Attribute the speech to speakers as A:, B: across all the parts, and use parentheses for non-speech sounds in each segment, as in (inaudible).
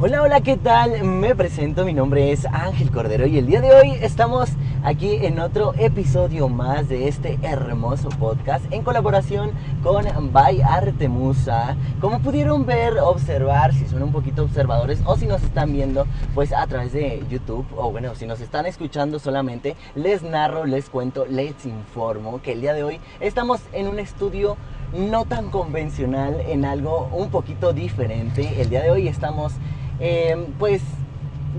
A: Hola, hola, ¿qué tal? Me presento, mi nombre es Ángel Cordero y el día de hoy estamos aquí en otro episodio más de este hermoso podcast en colaboración con By Artemusa. Como pudieron ver, observar, si son un poquito observadores o si nos están viendo pues a través de YouTube o bueno, si nos están escuchando solamente, les narro, les cuento, les informo que el día de hoy estamos en un estudio no tan convencional, en algo un poquito diferente. El día de hoy estamos eh, pues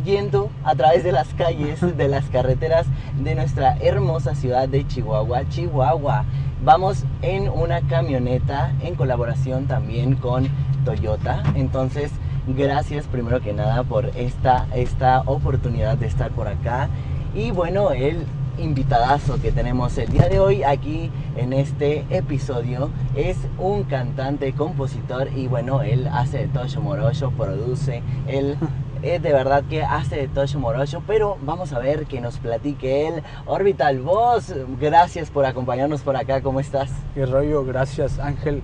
A: yendo a través de las calles, de las carreteras de nuestra hermosa ciudad de Chihuahua, Chihuahua. Vamos en una camioneta en colaboración también con Toyota. Entonces, gracias primero que nada por esta, esta oportunidad de estar por acá. Y bueno, el invitadazo que tenemos el día de hoy aquí en este episodio es un cantante, compositor y bueno, él hace de Tocho Morocho, produce, él es (laughs) de verdad que hace de Tocho Morocho, pero vamos a ver que nos platique él. Orbital Voz, gracias por acompañarnos por acá, ¿cómo estás?
B: Qué rollo, gracias Ángel.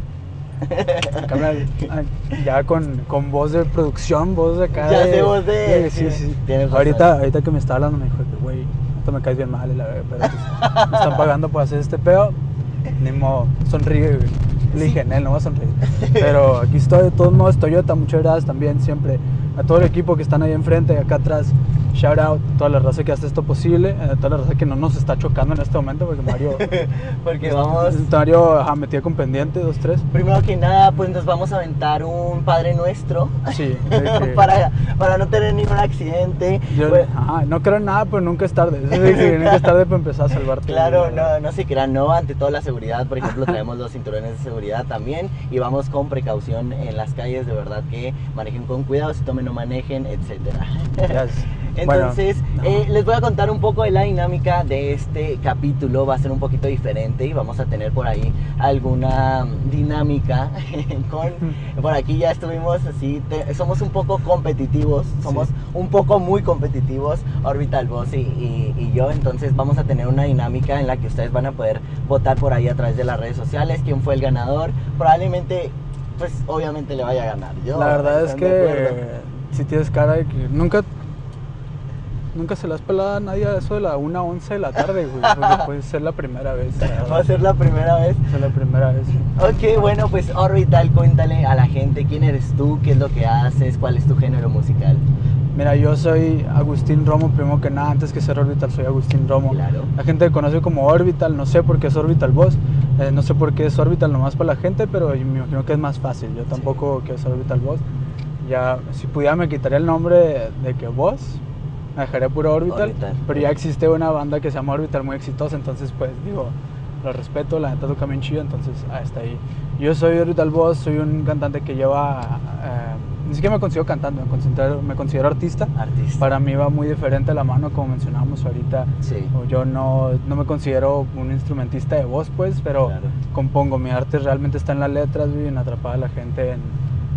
B: (laughs) ya con, con, voz de producción, voz de acá.
A: Ya de, voz de.
B: Sí, sí. Ahorita, ahorita que me está hablando me dijo que, güey, me caes bien mal, la verdad, pero pues, me están pagando por hacer este pedo. Ni modo, sonríe, güey. Le no va a sonreír. Pero aquí estoy, de todos modos, Toyota, muchas gracias también, siempre. A todo el equipo que están ahí enfrente, acá atrás. Shout out a toda la raza que hace esto posible, a toda la raza que no nos está chocando en este momento, porque Mario. (laughs)
A: porque vamos. (laughs)
B: Mario ajá, metía con pendiente, dos, tres.
A: Primero que nada, pues nos vamos a aventar un Padre Nuestro.
B: Sí. (laughs)
A: Que... para, para no tener ningún accidente.
B: Yo,
A: pues...
B: ajá, no creo en nada, pero nunca es tarde. nunca es tarde para empezar a salvarte.
A: Claro, no, no se crean, no, ante toda la seguridad. Por ejemplo, traemos los cinturones de seguridad también y vamos con precaución en las calles, de verdad que manejen con cuidado, si tomen o manejen, etcétera.
B: Yes.
A: Entonces, bueno, no. eh, les voy a contar un poco de la dinámica de este capítulo. Va a ser un poquito diferente y vamos a tener por ahí alguna dinámica. (laughs) con, (laughs) por aquí ya estuvimos así, te, somos un poco competitivos, somos sí. un poco muy competitivos, Orbital Boss y, y, y, yo. Entonces, vamos a tener una dinámica en la que ustedes van a poder votar por ahí a través de las redes sociales quién fue el ganador. Probablemente, pues obviamente le vaya a ganar. Yo,
B: la verdad es que si tienes cara de que nunca nunca se le has pelado a nadie a eso de la 1 a 11 de la tarde, güey. (laughs) Puede ser la primera vez.
A: Va a ser la primera vez.
B: Va a ser la primera vez.
A: Ok, bueno, pues Orbital, cuéntale a la gente quién eres tú, qué es lo que haces, cuál es tu género musical.
B: Mira, yo soy Agustín Romo, primero que nada, antes que ser Orbital soy Agustín Romo.
A: Claro.
B: La gente me conoce como Orbital, no sé por qué es Orbital Voz, eh, no sé por qué es Orbital nomás para la gente, pero me imagino que es más fácil. Yo tampoco sí. quiero ser Orbital Voz. Ya, si pudiera me quitaría el nombre de, que Voz, me dejaría puro Orbital, Orbital, pero ya existe una banda que se llama Orbital muy exitosa, entonces pues digo, lo respeto, la neta toca bien chido, entonces ah, está ahí. Yo soy Orbital Boss, soy un cantante que lleva, eh, ni siquiera me considero cantante, me considero, me considero artista.
A: artista.
B: Para mí va muy diferente la mano, como mencionábamos ahorita.
A: Sí.
B: Yo no, no me considero un instrumentista de voz, pues, pero
A: Claro.
B: compongo. Mi arte realmente está en las letras, bien atrapada la gente en,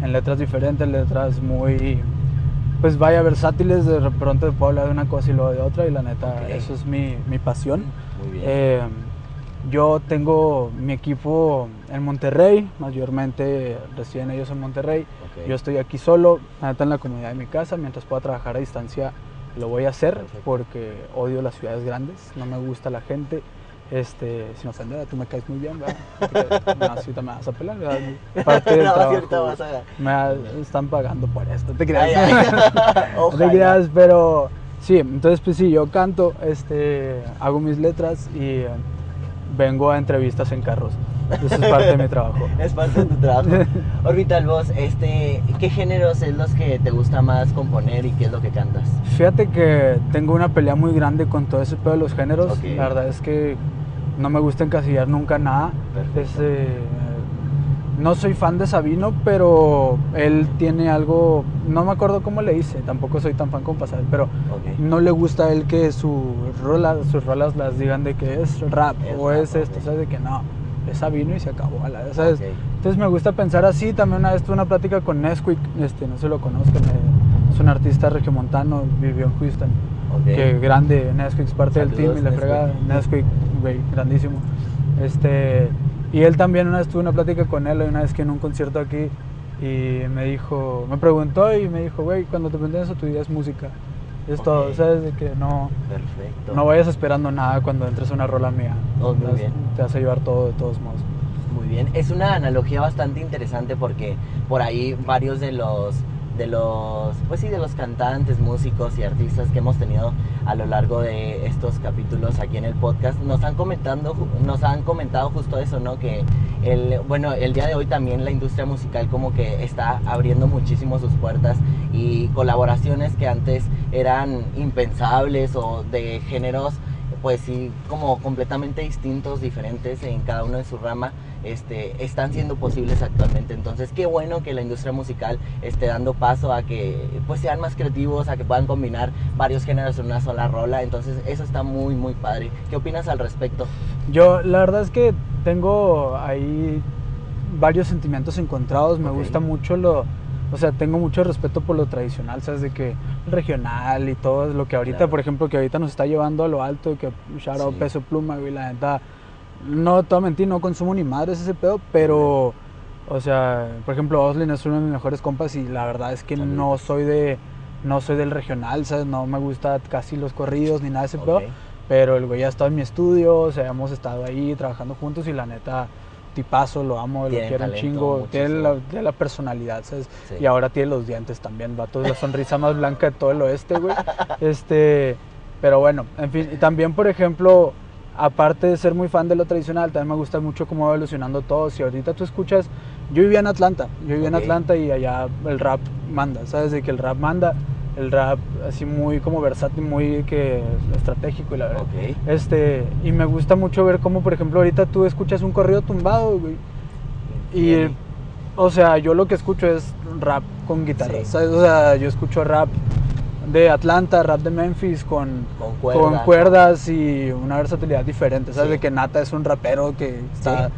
B: en letras diferentes, letras muy pues vaya versátiles, de pronto puedo hablar de una cosa y luego de otra y la neta, eso es mi, mi pasión.
A: Muy bien.
B: Eh, yo tengo mi equipo en Monterrey, mayormente residen ellos en Monterrey. Yo estoy aquí solo, la neta en la comunidad de mi casa, mientras pueda trabajar a distancia lo voy a hacer
A: Perfecto.
B: porque odio las ciudades grandes, no me gusta la gente. Este, sin ofender, tú me caes muy bien, ¿verdad? (laughs) No, me vas a pelar, ¿verdad? Parte del (laughs)
A: No,
B: trabajo,
A: vas a-
B: me están pagando por esto, te creas.
A: Ay, (laughs)
B: te creas, pero sí, entonces pues sí, yo canto, este, hago mis letras y, vengo a entrevistas en carros. Eso es parte de mi trabajo.
A: Es parte de tu trabajo. Orbital Boss, este, ¿qué géneros es los que te gusta más componer y qué es lo que cantas?
B: Fíjate que tengo una pelea muy grande con todo ese pedo de los géneros. La verdad es que no me gusta encasillar nunca nada.
A: Perfecto.
B: Es, eh, no soy fan de Sabino, pero él tiene algo, no me acuerdo cómo le hice, tampoco soy tan fan como Pasar, pero no le gusta a él que su rola, sus rolas las digan de que es rap
A: Es
B: o
A: rap,
B: es esto,
A: ok.
B: ¿sabes? De que no, es Sabino y se acabó, ¿sabes?
A: Ok.
B: Entonces me gusta pensar así. También una vez tuve una plática con Nesquik, este, no se lo conozcan, eh, es un artista regiomontano, vivió en Houston.
A: Ok.
B: Que grande, Nesquik es parte del
A: Saludos,
B: team y la
A: Nesquik.
B: frega, Nesquik, güey, grandísimo. Este, y él también una vez tuve una plática con él, una vez que en un concierto aquí, y me dijo, me preguntó y me dijo, güey, cuando te pregunten eso, tu idea es música. Es
A: Ok.
B: todo, ¿sabes? De que no,
A: Perfecto.
B: no vayas esperando nada cuando entres a una rola mía.
A: Oh, muy bien.
B: Te vas a llevar todo de todos modos.
A: Muy bien, es una analogía bastante interesante porque por ahí varios de los de los pues sí de los cantantes, músicos y artistas que hemos tenido a lo largo de estos capítulos aquí en el podcast nos han comentando nos han comentado justo eso, ¿no? Que el bueno, el día de hoy también la industria musical como que está abriendo muchísimo sus puertas y colaboraciones que antes eran impensables o de géneros pues sí, como completamente distintos, diferentes en cada uno de su rama, este, están siendo posibles actualmente. Entonces, qué bueno que la industria musical esté dando paso a que pues sean más creativos, a que puedan combinar varios géneros en una sola rola. Entonces, eso está muy, muy padre. ¿Qué opinas al respecto?
B: Yo, la verdad es que tengo ahí varios sentimientos encontrados. Me
A: Ok.
B: gusta mucho lo. O sea, tengo mucho respeto por lo tradicional, ¿sabes? De que regional y todo lo que ahorita,
A: Claro.
B: por ejemplo, que ahorita nos está llevando a lo alto, que shout out
A: Sí.
B: peso pluma, güey, la neta. No te voy a mentir, no consumo ni madres ese pedo, pero. O sea, por ejemplo, Oslin es uno de mis mejores compas y la verdad es que no soy de. No soy del regional, ¿sabes? No me gusta casi los corridos ni nada de ese pedo. Pero el güey ha estado en mi estudio, o sea, hemos estado ahí trabajando juntos y la neta, tipazo, lo amo, lo quiero un chingo. Tiene la, tiene la personalidad, ¿sabes?
A: Sí.
B: Y ahora tiene los dientes también, vato, la sonrisa más blanca de todo el oeste, güey. (laughs) Este, pero bueno, en fin, y también, por ejemplo, aparte de ser muy fan de lo tradicional, también me gusta mucho cómo va evolucionando todo. Si ahorita tú escuchas, yo vivía en Atlanta, yo vivía en Atlanta y allá el rap manda, ¿sabes? De que el rap manda, el rap así muy como versátil, muy que estratégico y la verdad. Este, y me gusta mucho ver cómo, por ejemplo, ahorita tú escuchas un corrido tumbado, güey. Y, o sea, yo lo que escucho es rap con guitarra,
A: Sí.
B: ¿sabes? O sea, yo escucho rap de Atlanta, rap de Memphis con,
A: Con
B: con
A: cuerdas,
B: y una versatilidad diferente, ¿sabes?
A: Sí.
B: De que Nata es un rapero que está
A: Sí.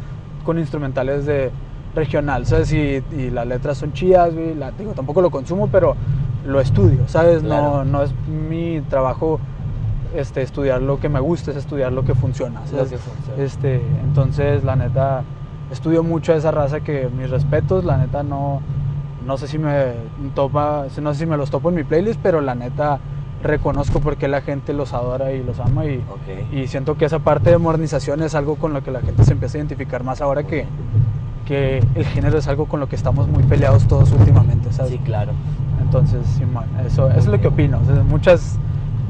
B: con instrumentales de regional, ¿sabes? Y, y las letras son chidas, güey. La, digo, tampoco lo consumo, pero lo estudio, ¿sabes?
A: Claro.
B: No, no es mi trabajo este, estudiar lo que me gusta, es estudiar lo que funciona,
A: Lo
B: ¿sabes?
A: que funciona.
B: Este, entonces, la neta, estudio mucho a esa raza que mis respetos, la neta no, no sé si me topa, no sé si me los topo en mi playlist, pero la neta reconozco por qué la gente los adora y los ama y, y siento que esa parte de modernización es algo con lo que la gente se empieza a identificar más ahora que, que el género es algo con lo que estamos muy peleados todos últimamente, ¿sabes?
A: Sí, claro.
B: Entonces, sí, man, eso, eso es lo que opino. o sea, muchas,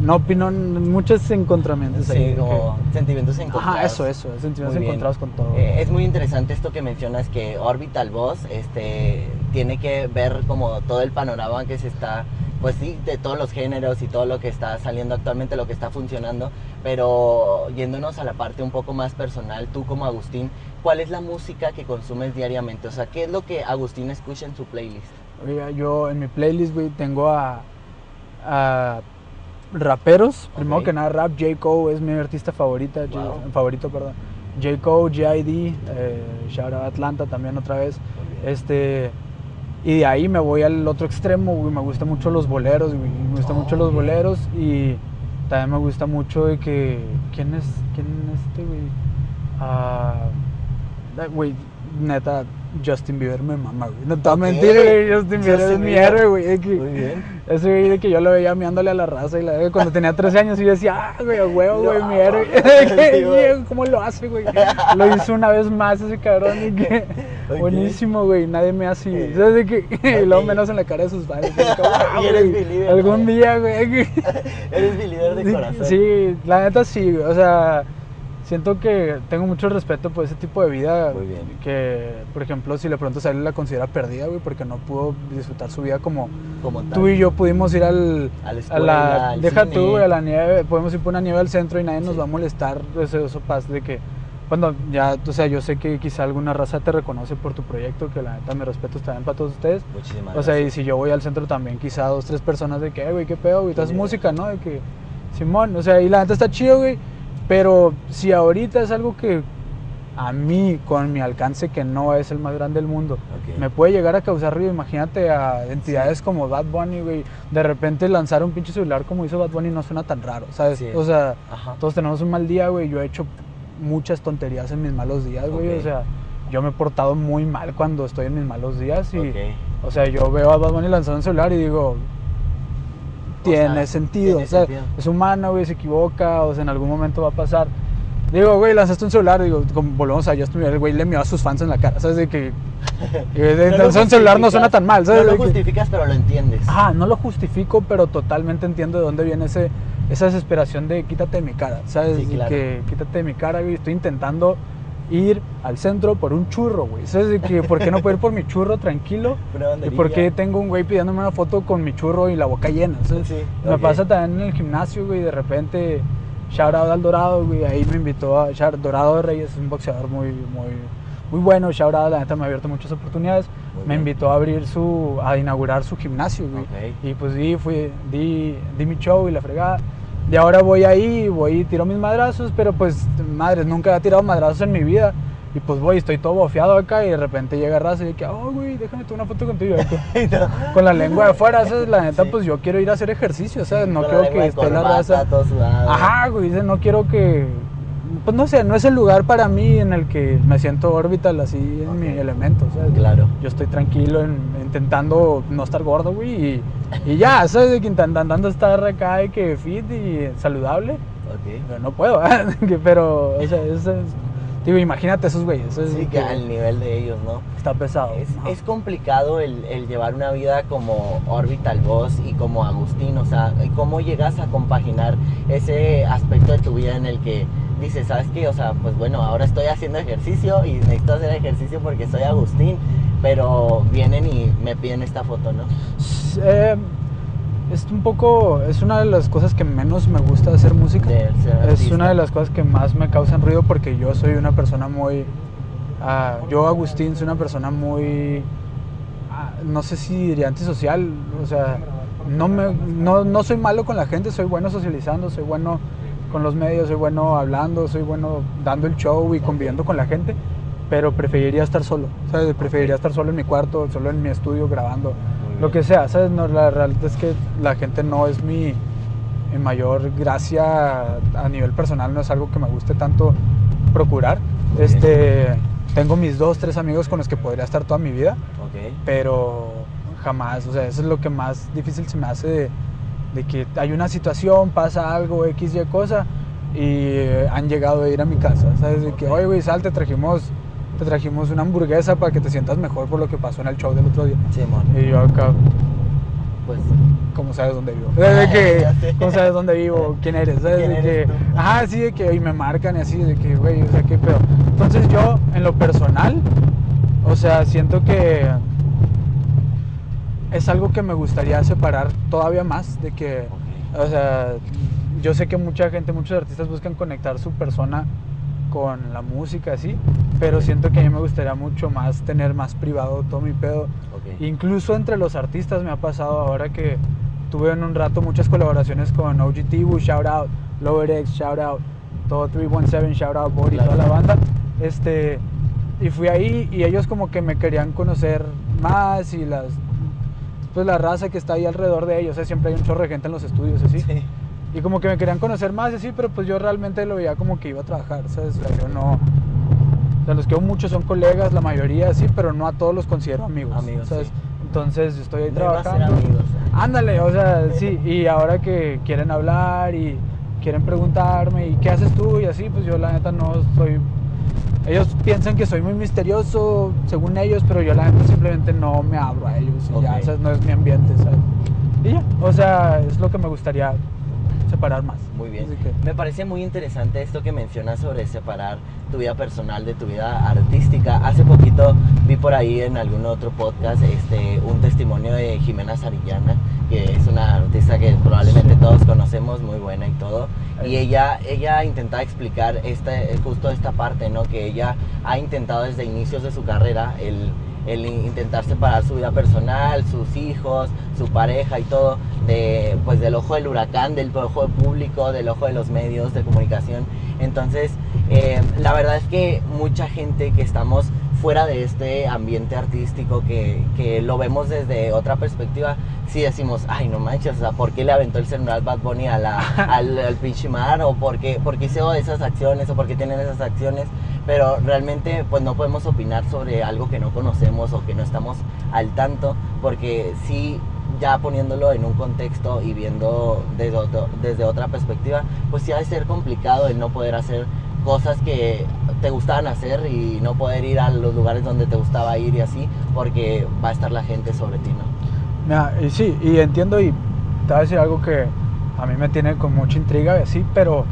B: no opino, muchos encontramientos ahí.
A: Sí,
B: que-
A: sentimientos encontrados.
B: Ajá, eso, eso, sentimientos
A: Muy bien.
B: encontrados con todo.
A: Eh, es muy interesante esto que mencionas que Orbital Boss este, tiene que ver como todo el panorama que se está, pues sí, de todos los géneros y todo lo que está saliendo actualmente, lo que está funcionando, pero yéndonos a la parte un poco más personal, tú como Agustín, ¿cuál es la música que consumes diariamente? O sea, ¿qué es lo que Agustín escucha en su playlist?
B: Oiga, yo en mi playlist, güey, tengo a, a raperos. Primero
A: Ok.
B: que nada, rap. J. Cole es mi artista favorita, J- favorito, perdón. J. Cole, G.I.D., eh, shout out Atlanta también otra vez. Este, y de ahí me voy al otro extremo, güey. Me gustan mucho los boleros, güey. Me gustan
A: Oh,
B: mucho los boleros y también me gusta mucho de que... ¿Quién es, quién es este, güey? Eh, Güey, neta, Justin Bieber me mama, güey. No te voy a mentir, güey. Justin Bieber
A: Justin
B: es mi héroe, güey. que-
A: Muy bien.
B: Ese güey de que yo lo veía miándole a la raza y la cuando tenía 13 años y yo decía, ah, güey, a huevo, güey,
A: No,
B: mi héroe. (laughs) ¿Cómo lo hace, güey? Lo hizo una vez más ese cabrón y que buenísimo, güey. Nadie me hace, ¿sabes de que (laughs) Y luego menos en la cara de sus (laughs) y yo, "Ah,
A: eres mi líder,
B: Algún
A: güey".
B: día, güey.
A: Eres mi líder de corazón.
B: Sí, la neta sí, güey. O sea, siento que tengo mucho respeto por ese tipo de vida.
A: Muy bien.
B: Que, por ejemplo, si le preguntas a él, la considera perdida, güey, porque no pudo disfrutar su vida como
A: Como
B: tú y yo pudimos ir al.
A: A la
B: a
A: escuela,
B: la,
A: al
B: deja
A: cine.
B: tú, güey, a la nieve. Podemos ir por una nieve al centro y nadie nos va a molestar. Eso, eso pasa de que. Cuando ya, o sea, yo sé que quizá alguna raza te reconoce por tu proyecto, que la neta me respeto también para todos ustedes.
A: Muchísimas
B: O sea, y
A: gracias.
B: si yo voy al centro también, quizá dos, tres personas de que, "Eh, güey, qué pedo, güey,
A: Sí.
B: música, ¿no? De que, Simón, o sea, y la neta está chido, güey. Pero si ahorita es algo que a mí, con mi alcance, que no es el más grande del mundo, me puede llegar a causar ruido. Imagínate a entidades como Bad Bunny, güey. De repente lanzar un pinche celular como hizo Bad Bunny no suena tan raro, ¿sabes?
A: Sí.
B: O sea,
A: Ajá.
B: todos tenemos un mal día, güey. Yo he hecho muchas tonterías en mis malos días, güey. O sea, yo me he portado muy mal cuando estoy en mis malos días y... O sea, yo veo a Bad Bunny lanzando un celular y digo, tiene
A: sea,
B: sentido.
A: tiene
B: o sea,
A: sentido.
B: es humano, güey, se equivoca, o sea, en algún momento va a pasar. Digo, güey, lanzaste un celular, digo, como volvemos a Justin Bieber, el güey le miró a sus fans en la cara, ¿sabes? De que (laughs)
A: No
B: un celular no suena tan mal, ¿sabes?
A: No lo
B: que-
A: justificas, pero lo entiendes.
B: Ah, no lo justifico, pero totalmente entiendo de dónde viene ese, esa desesperación de quítate de mi cara, ¿sabes?
A: Sí, claro.
B: Que quítate de mi cara, güey. Estoy intentando ir al centro por un churro, güey. ¿Sabes? De que, ¿Por qué no puedo ir por mi churro tranquilo? ¿Y por qué tengo un güey pidiéndome una foto con mi churro y la boca llena? ¿sabes?
A: Sí,
B: Me pasa también en el gimnasio, güey. De repente, shout out al Dorado, güey. Ahí me invitó a. shout- Dorado de Reyes es un boxeador muy, muy, muy bueno. Shout out, la neta me ha abierto muchas oportunidades.
A: Muy
B: me
A: bien.
B: invitó a abrir su. a inaugurar su gimnasio, güey.
A: Ok.
B: Y pues di, fui, di, di mi show y la fregada. Y ahora voy ahí, voy y tiro mis madrazos, pero pues, madres, nunca he tirado madrazos en mi vida. Y pues voy, estoy todo bofeado acá y de repente llega raza y que, oh, güey, déjame tomar una foto contigo. (laughs) Con la lengua de fuera, ¿sabes? La neta,
A: Sí.
B: pues yo quiero ir a hacer ejercicio, ¿sabes? No
A: Con la
B: quiero que esté la raza. Ajá, güey, dice, no quiero que. Pues no sé, no es el lugar para mí en el que me siento orbital así en mi elemento, ¿sabes?
A: Claro.
B: Yo estoy tranquilo en- intentando no estar gordo, güey, y, y ya, ¿sabes? Que intentando estar acá de que fit y saludable,
A: Ok.
B: pero no puedo. Que- (laughs) pero, o sea, es, es- digo, imagínate esos güeyes, es
A: Sí, que al nivel de ellos, ¿no?
B: está pesado.
A: Es, complicado el, el llevar una vida como Orbital Boss y como Agustín, o sea, ¿y ¿cómo llegas a compaginar ese aspecto de tu vida en el que dices, ¿sabes qué? O sea, pues bueno, ahora estoy haciendo ejercicio y necesito hacer ejercicio porque soy Agustín, pero vienen y me piden esta foto, ¿no?
B: Eh, es un poco, es una de las cosas que menos me gusta hacer música. Es una de las cosas que más me causan ruido porque yo soy una persona muy... ah, yo, Agustín, soy una persona muy... ah, no sé si diría antisocial, o sea, no, me, no, no soy malo con la gente, soy bueno socializando, soy bueno con los medios, soy bueno hablando, soy bueno dando el show y conviviendo con la gente, pero preferiría estar solo, ¿sabes? Preferiría estar solo en mi cuarto, solo en mi estudio grabando, lo que sea, ¿sabes? No, la realidad es que la gente no es mi, mi mayor gracia a nivel personal, no es algo que me guste tanto procurar.
A: Muy bien.
B: Este, tengo mis dos, tres amigos con los que podría estar toda mi vida,
A: Ok.
B: pero jamás, o sea, eso es lo que más difícil se me hace de, de que hay una situación, pasa algo, X, Y cosa, y han llegado a ir a mi casa, ¿sabes? De que, oye, güey, sal, te trajimos, te trajimos una hamburguesa para que te sientas mejor por lo que pasó en el show del otro día.
A: Simón,
B: Y yo acá,
A: pues
B: ¿cómo sabes dónde vivo? (laughs) De que. ¿Cómo sabes dónde vivo? ¿Quién eres? ¿Sabes?
A: ¿Quién
B: De
A: eres
B: que, ajá, sí, de que y me marcan y así, de que, güey, o sea, qué pedo. Entonces yo, en lo personal, o sea, siento que es algo que me gustaría separar todavía más, de que, o sea, yo sé que mucha gente, muchos artistas buscan conectar su persona con la música, así, pero siento que a mí me gustaría mucho más tener más privado todo mi pedo.
A: ok.
B: Incluso entre los artistas me ha pasado ahora que tuve en un rato muchas colaboraciones con OG Tibu, shout out, Lower X, shout out, todo 317, shout out, Body,
A: Claro.
B: toda la banda. Este, y fui ahí y ellos como que me querían conocer más y las pues la raza que está ahí alrededor de ellos, o sea, siempre hay un chorro de gente en los estudios, así.
A: Sí.
B: Y como que me querían conocer más, y así, pero pues yo realmente lo veía como que iba a trabajar, ¿sabes? O sea, yo no... O sea, los que muchos son colegas, la mayoría sí, pero no a todos los considero amigos.
A: Amigos,
B: ¿sabes?
A: sí.
B: Entonces yo estoy ahí trabajando.
A: amigos.
B: Ándale, o sea, sí. Y ahora que quieren hablar y quieren preguntarme, ¿y qué haces tú? Y así, pues yo la neta no soy... Ellos piensan que soy muy misterioso, según ellos, pero yo la neta simplemente no me abro a ellos. Y ya,
A: Ok.
B: ¿sabes? No es mi ambiente, ¿sabes? Y ya, o sea, es lo que me gustaría separar más.
A: Muy bien.
B: Que-
A: Me parece muy interesante esto que mencionas sobre separar tu vida personal de tu vida artística. Hace poquito vi por ahí en algún otro podcast este, un testimonio de Jimena Sarillana, que es una artista que probablemente todos conocemos, muy buena y todo. Y ella, ella intentaba explicar esta, justo esta parte, ¿no? Que ella ha intentado desde inicios de su carrera el, el intentar separar su vida personal, sus hijos, su pareja y todo, de, pues del ojo del huracán, del ojo público, del ojo de los medios de comunicación. Entonces, eh, la verdad es que mucha gente que estamos fuera de este ambiente artístico, que, que lo vemos desde otra perspectiva, sí decimos, ay, no manches, o sea, ¿por qué le aventó el celular Bad Bunny a la, (laughs) al, al pinche mar? ¿O por qué, por qué hizo esas acciones? ¿O por qué tienen esas acciones? Pero realmente, pues no podemos opinar sobre algo que no conocemos o que no estamos al tanto, porque sí ya poniéndolo en un contexto y viendo desde, otro- desde otra perspectiva, pues sí ha de ser complicado el no poder hacer cosas que te gustaban hacer y no poder ir a los lugares donde te gustaba ir y así, porque va a estar la gente sobre ti, ¿no?
B: Mira, y sí, y entiendo y te voy a decir algo que a mí me tiene con mucha intriga y así, pero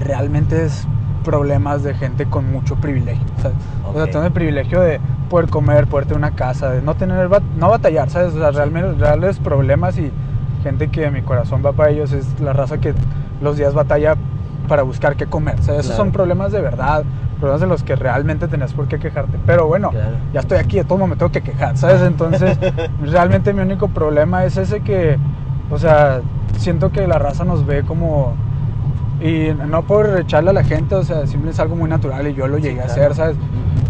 B: realmente es problemas de gente con mucho privilegio, ¿sabes? O sea, tengo el privilegio de poder comer, poder tener una casa, de no tener, no batallar, ¿sabes? O sea, realmente, reales problemas y gente que mi corazón va para ellos es la raza que los días batalla para buscar qué comer, ¿sabes? Esos
A: Claro.
B: son problemas de verdad, problemas de los que realmente tenés por qué quejarte. Pero bueno,
A: Claro.
B: ya estoy aquí, de todo modo me tengo que quejar, ¿sabes? Entonces, (laughs) realmente mi único problema es ese que, o sea, siento que la raza nos ve como... Y no por echarle a la gente, o sea, simplemente es algo muy natural y yo lo
A: Sí,
B: llegué a
A: claro.
B: hacer, ¿sabes?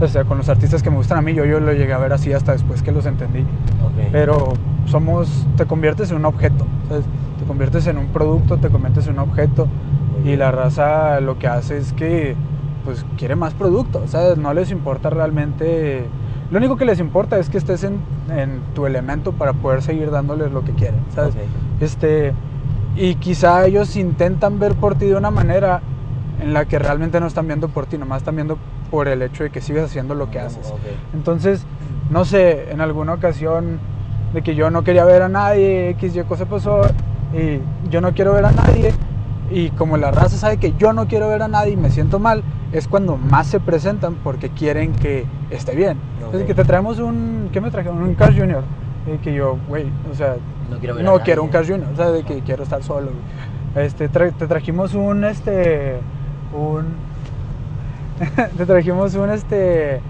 B: O sea, con los artistas que me gustan a mí, yo, yo lo llegué a ver así hasta después que los entendí.
A: Ok.
B: Pero somos, te conviertes en un objeto, ¿sabes? Te conviertes en un producto, te conviertes en un objeto y la raza lo que hace es que pues quiere más producto, ¿sabes? No les importa realmente... Lo único que les importa es que estés en, en tu elemento para poder seguir dándoles lo que quieren, ¿sabes?
A: Ok.
B: Este, y quizá ellos intentan ver por ti de una manera en la que realmente no están viendo por ti, nomás están viendo por el hecho de que sigues haciendo lo que haces.
A: Ok.
B: Entonces, no sé, en alguna ocasión de que yo no quería ver a nadie, X, Y cosa pasó, y yo no quiero ver a nadie, y como la raza sabe que yo no quiero ver a nadie y me siento mal, es cuando más se presentan porque quieren que esté bien.
A: Ok.
B: Es que te traemos un, ¿qué me trajeron? Un Cars Junior. Y que yo, güey, o sea,
A: No quiero ver
B: no quiero un Junior, o sea, de que quiero estar solo. güey. Este, tra- te trajimos un, este, un, (laughs) te trajimos un, este,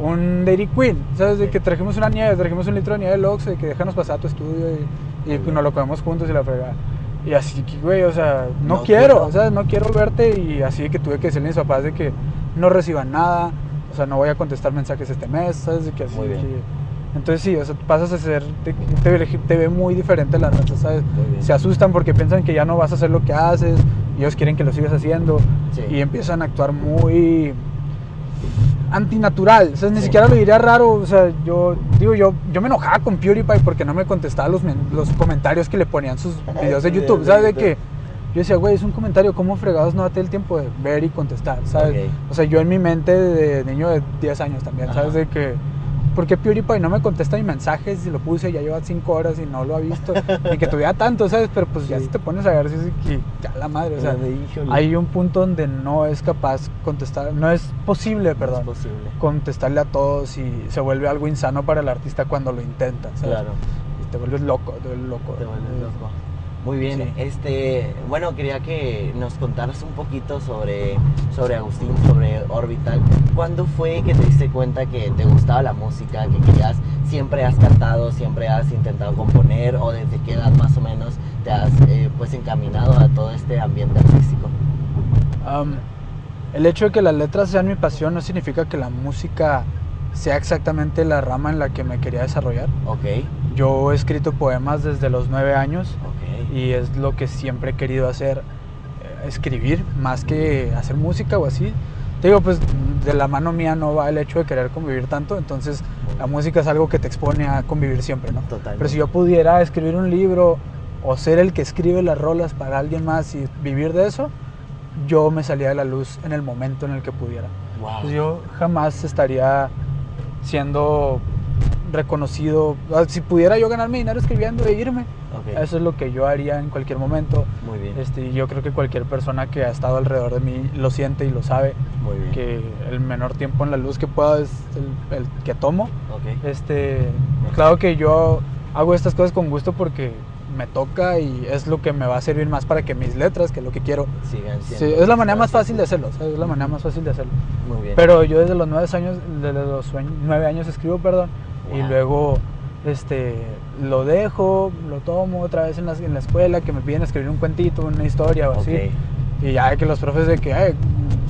B: un Dairy Queen, ¿sabes? De que trajimos una nieve, trajimos un litro de nieve del Oxxo y que déjanos pasar a tu estudio y, y
A: Muy
B: nos lo comemos juntos y la fregada. Y así que, güey, o sea, no,
A: No
B: quiero,
A: quiero.
B: o sea, no quiero verte y así que tuve que decirle a mis papás de que no reciban nada, o sea, no voy a contestar mensajes este mes, ¿sabes? De que así
A: Muy bien.
B: que- entonces sí, o sea, pasas a ser, te, te ve- te ve muy diferente la raza, ¿sabes? Se asustan porque piensan que ya no vas a hacer lo que haces, y ellos quieren que lo sigas haciendo,
A: Sí.
B: y empiezan a actuar muy antinatural, o sea, ni
A: Sí.
B: siquiera lo diría raro, o sea, yo digo, yo, yo me enojaba con PewDiePie porque no me contestaba los, los comentarios que le ponían sus (laughs) videos de YouTube, ¿sabes? De que yo decía, güey, es un comentario, ¿cómo fregados no date el tiempo de ver y contestar, ¿sabes? O sea, yo en mi mente de niño de 10 años también,
A: Ajá.
B: ¿sabes? De que, ¿por qué PewDiePie no me contesta mis mensajes? Y lo puse, ya lleva 5 horas y no lo ha visto, ni que tuviera tanto, ¿sabes? Pero pues ya
A: Sí.
B: si te pones a ver, sí, sí, que ya la madre, o sea,
A: de
B: hay un punto donde no es capaz contestar, no es posible,
A: no
B: perdón,
A: es posible.
B: contestarle a todos y se vuelve algo insano para el artista cuando lo intenta, ¿sabes?
A: Claro.
B: Y te vuelves loco, te vuelves loco.
A: Te vuelves loco. Muy bien,
B: Sí.
A: este, bueno, quería que nos contaras un poquito sobre, sobre Agustín, sobre Orbital. ¿Cuándo fue que te diste cuenta que te gustaba la música, que querías, siempre has cantado, siempre has intentado componer o desde qué edad más o menos te has eh, pues encaminado a todo este ambiente artístico?
B: El hecho de que las letras sean mi pasión no significa que la música sea exactamente la rama en la que me quería desarrollar.
A: Ok,
B: Yo he escrito poemas desde los nueve años
A: ok.
B: y es lo que siempre he querido hacer, eh, escribir más que hacer música o así. Te digo, pues de la mano mía no va el hecho de querer convivir tanto, entonces la música es algo que te expone a convivir siempre, ¿no?
A: Totalmente.
B: Pero si yo pudiera escribir un libro o ser el que escribe las rolas para alguien más y vivir de eso, yo me salía de la luz en el momento en el que pudiera.
A: Wow.
B: Pues yo jamás estaría siendo reconocido. Si pudiera yo ganarme dinero escribiendo e irme,
A: Ok.
B: eso es lo que yo haría en cualquier momento.
A: Muy bien.
B: Este, yo creo que cualquier persona que ha estado alrededor de mí lo siente y lo sabe,
A: Muy bien.
B: que el menor tiempo en la luz que pueda es el, el que tomo.
A: Ok.
B: Este, claro que yo hago estas cosas con gusto porque me toca y es lo que me va a servir más para que mis letras, que es lo que quiero.
A: Sigan
B: Sí,
A: siendo
B: es la manera más fácil de hacerlo, ¿sabes? es la manera más fácil de hacerlo.
A: Muy bien.
B: Pero yo desde los nueve años, desde los nueve años escribo, perdón, y luego este, lo dejo, lo tomo otra vez en la, en la escuela, que me piden escribir un cuentito, una historia o así. Y ya que los profes de que, "Ay,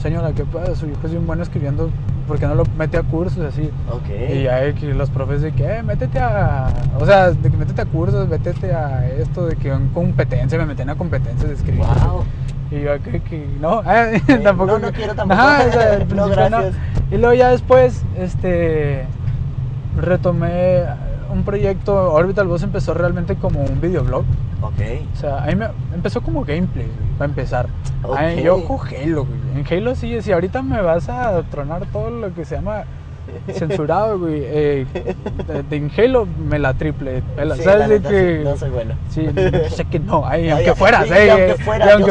B: señora, ¿qué pasa? Su hijo es bien bueno escribiendo, ¿por qué no lo mete a cursos así?
A: Ok.
B: Y ya hay que los profes de que, eh, métete a, o sea, de que métete a cursos, métete a esto, de que en competencia, me meten a competencias de escribir.
A: Wow.
B: Y yo que, que no, (laughs) eh, tampoco.
A: no, no quiero tampoco.
B: Ajá, o sea, (laughs) al
A: No, gracias.
B: Y luego ya después, este, retomé un proyecto, Orbital Boss empezó realmente como un videoblog.
A: Ok.
B: O sea, ahí me, empezó como gameplay, güey, para empezar.
A: Ok.
B: Ahí yo Halo, güey. En Halo sí, si ahorita me vas a tronar todo lo que se llama censurado, güey. eh, de, de- en Halo me la triple. pela,
A: Sí,
B: ¿Sabes
A: la neta,
B: que
A: sí, no soy bueno.
B: Sí, sé que no, ay,
A: Ay,
B: aunque
A: ay,
B: fuera,
A: sí,
B: sí,
A: y aunque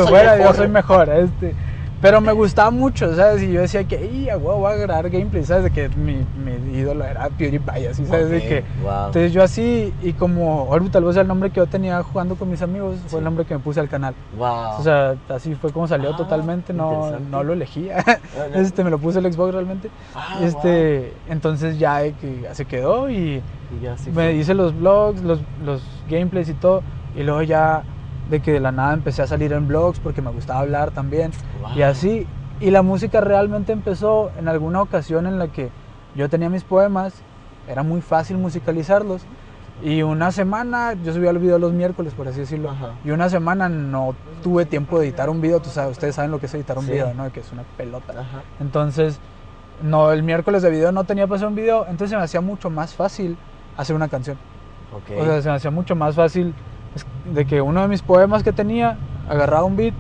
A: fuera, yo
B: yo soy mejor, este. Pero me gustaba mucho, ¿sabes? Y yo decía que, y a huevo voy a grabar gameplay, ¿sabes? De que mi, mi ídolo era PewDiePie, así, ¿sabes? De
A: Ok,
B: que,
A: wow.
B: Entonces yo así, y como Orbital Boss era el nombre que yo tenía jugando con mis amigos,
A: Sí.
B: fue el nombre que me puse al canal.
A: Wow.
B: O sea, así fue como salió
A: Ah,
B: totalmente, no, no lo elegía. (laughs) este, me lo puse el Xbox realmente.
A: Ah,
B: este, entonces ya eh, que se quedó y
A: Y ya
B: me hice los vlogs, los, los gameplays y todo. Y luego ya de que de la nada empecé a salir en vlogs porque me gustaba hablar también.
A: Wow.
B: Y así. Y la música realmente empezó en alguna ocasión en la que yo tenía mis poemas, era muy fácil musicalizarlos. Y una semana, yo subía el video los miércoles, por así decirlo.
A: Ajá.
B: Y una semana no tuve tiempo de editar un video. Tú sabes, ustedes saben lo que es editar un
A: Sí.
B: video, ¿no? Que es una pelota.
A: Ajá.
B: Entonces, no, el miércoles de video no tenía para hacer un video, entonces se me hacía mucho más fácil hacer una canción.
A: Ok.
B: O sea, se me hacía mucho más fácil de que uno de mis poemas que tenía, agarraba un beat,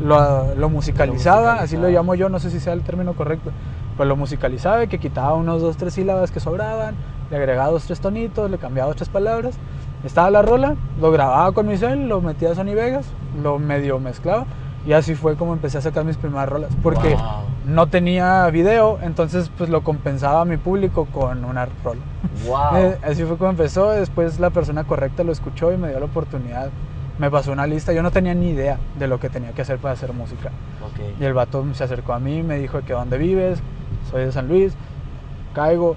B: lo, lo musicalizaba, así lo llamo yo, no sé si sea el término correcto, pues lo musicalizaba y que quitaba unos dos, tres sílabas que sobraban, le agregaba dos, tres tonitos, le cambiaba dos, tres palabras, estaba la rola, lo grababa con mi cel, lo metía a Sony Vegas, lo medio mezclaba y así fue como empecé a sacar mis primeras rolas, porque
A: Wow.
B: no tenía video, entonces pues lo compensaba a mi público con una rola.
A: Wow.
B: Eh, así fue como empezó, después la persona correcta lo escuchó y me dio la oportunidad. Me pasó una lista, yo no tenía ni idea de lo que tenía que hacer para hacer música.
A: Ok.
B: Y el vato se acercó a mí, me dijo que dónde vives, soy de San Luis, caigo.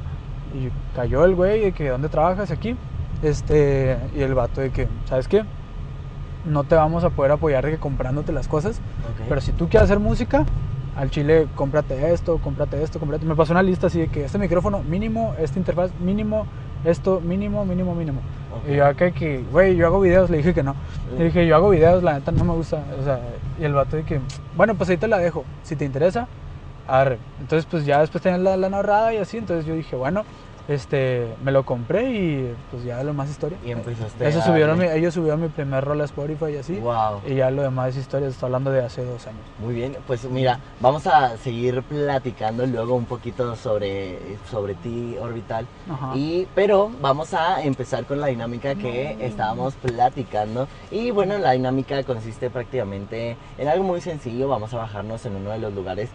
B: Y cayó el güey de que dónde trabajas aquí. Este, y el vato de que, ¿sabes qué? No te vamos a poder apoyar de que comprándote las cosas, pero si tú quieres hacer música, al chile cómprate esto, cómprate esto, cómprate. Me pasó una lista así de que este micrófono mínimo, esta interfaz mínimo, esto mínimo, mínimo, mínimo. Y yo acá que, güey, yo hago videos, le dije que no. Le dije, yo hago videos, la neta no me gusta. O sea, y el vato de que, bueno, pues ahí te la dejo. Si te interesa, arre. Entonces, pues ya después tenía la, la narrada y así. Entonces yo dije, bueno, este, me lo compré y pues ya lo más historia.
A: Y empezaste
B: Eso
A: a
B: subieron mi- ellos subieron mi primer rol a Spotify y así.
A: Wow.
B: Y ya lo demás es historia, estoy hablando de hace dos años.
A: Muy bien, pues mira, vamos a seguir platicando luego un poquito sobre, sobre ti, Orbital.
B: Ajá.
A: Y, pero vamos a empezar con la dinámica que estábamos platicando. Y bueno, la dinámica consiste prácticamente en algo muy sencillo. Vamos a bajarnos en uno de los lugares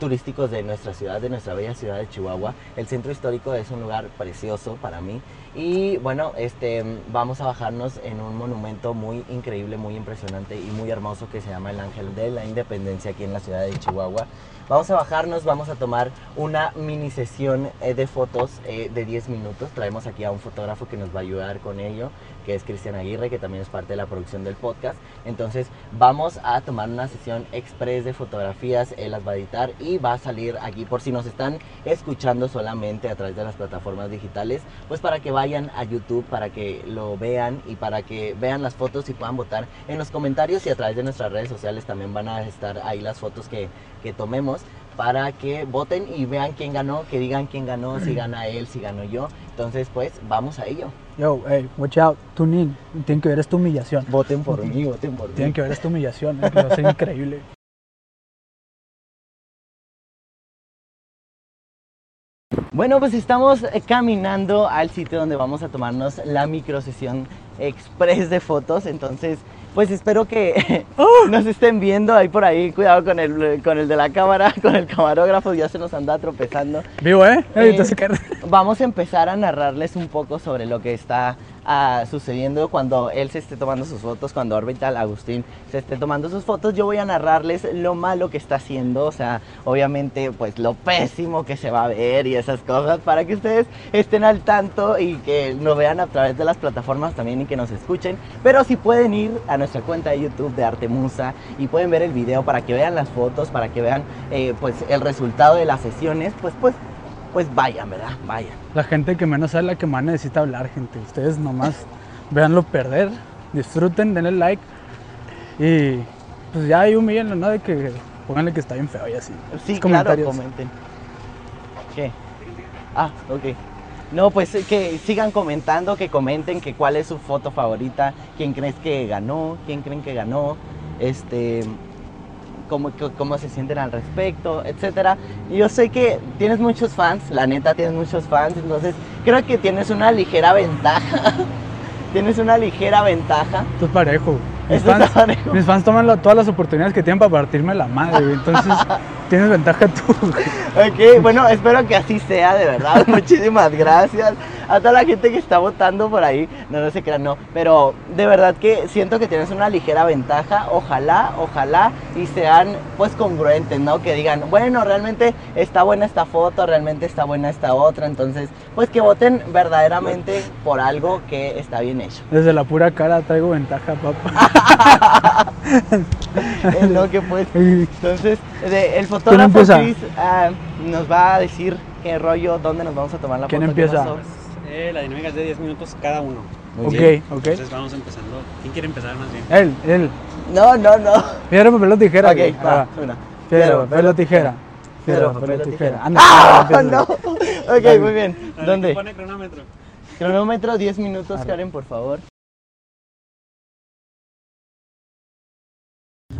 A: turísticos de nuestra ciudad, de nuestra bella ciudad de Chihuahua. El centro histórico es un lugar precioso para mí. Y bueno, este, vamos a bajarnos en un monumento muy increíble, muy impresionante y muy hermoso que se llama el Ángel de la Independencia aquí en la ciudad de Chihuahua. Vamos a bajarnos, vamos a tomar una mini sesión eh, de fotos eh, de 10 minutos. Traemos aquí a un fotógrafo que nos va a ayudar con ello, que es Cristian Aguirre, que también es parte de la producción del podcast. Entonces vamos a tomar una sesión express de fotografías, él las va a editar y va a salir aquí por si nos están escuchando solamente a través de las plataformas digitales, pues para que vayan a YouTube, para que lo vean y para que vean las fotos y puedan votar en los comentarios y a través de nuestras redes sociales también van a estar ahí las fotos que, que tomemos para que voten y vean quién ganó, que digan quién ganó, si gana él, si ganó yo. Entonces, pues vamos a ello.
B: Yo, hey, watch out, tune in. Tienen que ver esta humillación.
A: Voten por mí, voten por mí.
B: Tienen que ver esta humillación, eh, que va a ser increíble. (laughs)
A: Bueno, pues estamos eh, caminando al sitio donde vamos a tomarnos la microsesión express de fotos. Entonces, pues espero que (laughs) nos estén viendo ahí por ahí. Cuidado con el, con el de la cámara, (laughs) con el camarógrafo, ya se nos anda tropezando.
B: Vivo, ¿eh?
A: Eh. Vamos a empezar a narrarles un poco sobre lo que está ah, sucediendo cuando él se esté tomando sus fotos, cuando Orbital Agustín se esté tomando sus fotos. Yo voy a narrarles lo malo que está haciendo, o sea, obviamente, pues lo pésimo que se va a ver y esas cosas para que ustedes estén al tanto y que nos vean a través de las plataformas también y que nos escuchen. Pero si pueden ir a nuestra cuenta de YouTube de Arte Musa y pueden ver el video para que vean las fotos, para que vean eh, pues el resultado de las sesiones, pues pues pues vayan, ¿verdad? Vayan.
B: La gente que menos sabe la que más necesita hablar, gente. Ustedes nomás (laughs) véanlo perder, disfruten, denle like y pues ya ahí humíllenlo, ¿no? De que pónganle que está bien feo y así.
A: Sí,
B: Los
A: claro, comenten. ¿Qué? Ah, ok. No, pues que sigan comentando, que comenten que cuál es su foto favorita, quién crees que ganó, quién creen que ganó, este, cómo, cómo se sienten al respecto, etcétera. Yo sé que tienes muchos fans, la neta tienes muchos fans, entonces creo que tienes una ligera ventaja. (laughs) tienes una ligera ventaja.
B: Es parejo. Mis fans,
A: parejo.
B: mis fans toman la- todas las oportunidades que tienen para partirme la madre, güey. Entonces, (laughs) tienes ventaja tú, güey.
A: Ok, bueno, espero que así sea, de verdad. (laughs) Muchísimas gracias a toda la gente que está votando por ahí. No, no se crean, no. Pero de verdad que siento que tienes una ligera ventaja. Ojalá, ojalá y sean pues congruentes, ¿no? Que digan, bueno, realmente está buena esta foto, realmente está buena esta otra. Entonces, pues que voten verdaderamente por algo que está bien hecho.
B: Desde la pura cara traigo ventaja, papá. (laughs)
A: En lo que pues Entonces, de- el fotógrafo? Chris ah, nos va a decir qué rollo, dónde nos vamos a tomar la
B: ¿Quién
A: foto. qué
B: empieza?
C: Eh, la dinámica es de 10 minutos cada uno.
A: Muy
B: ok,
A: bien.
B: ok.
C: Entonces vamos empezando. ¿Quién quiere empezar más bien?
B: Él, él.
A: No, no, no.
B: Piedra, papel o tijera.
A: ok,
B: güey.
A: va,
B: Ah,
A: una.
B: Piedra, papel o tijera. Piedra, papel o tijera. Anda,
A: ¡Ah! No. Ok,
B: Dale.
A: muy bien. ¿Dónde?
C: Pone cronómetro.
A: Cronómetro 10 minutos. Karen, por favor.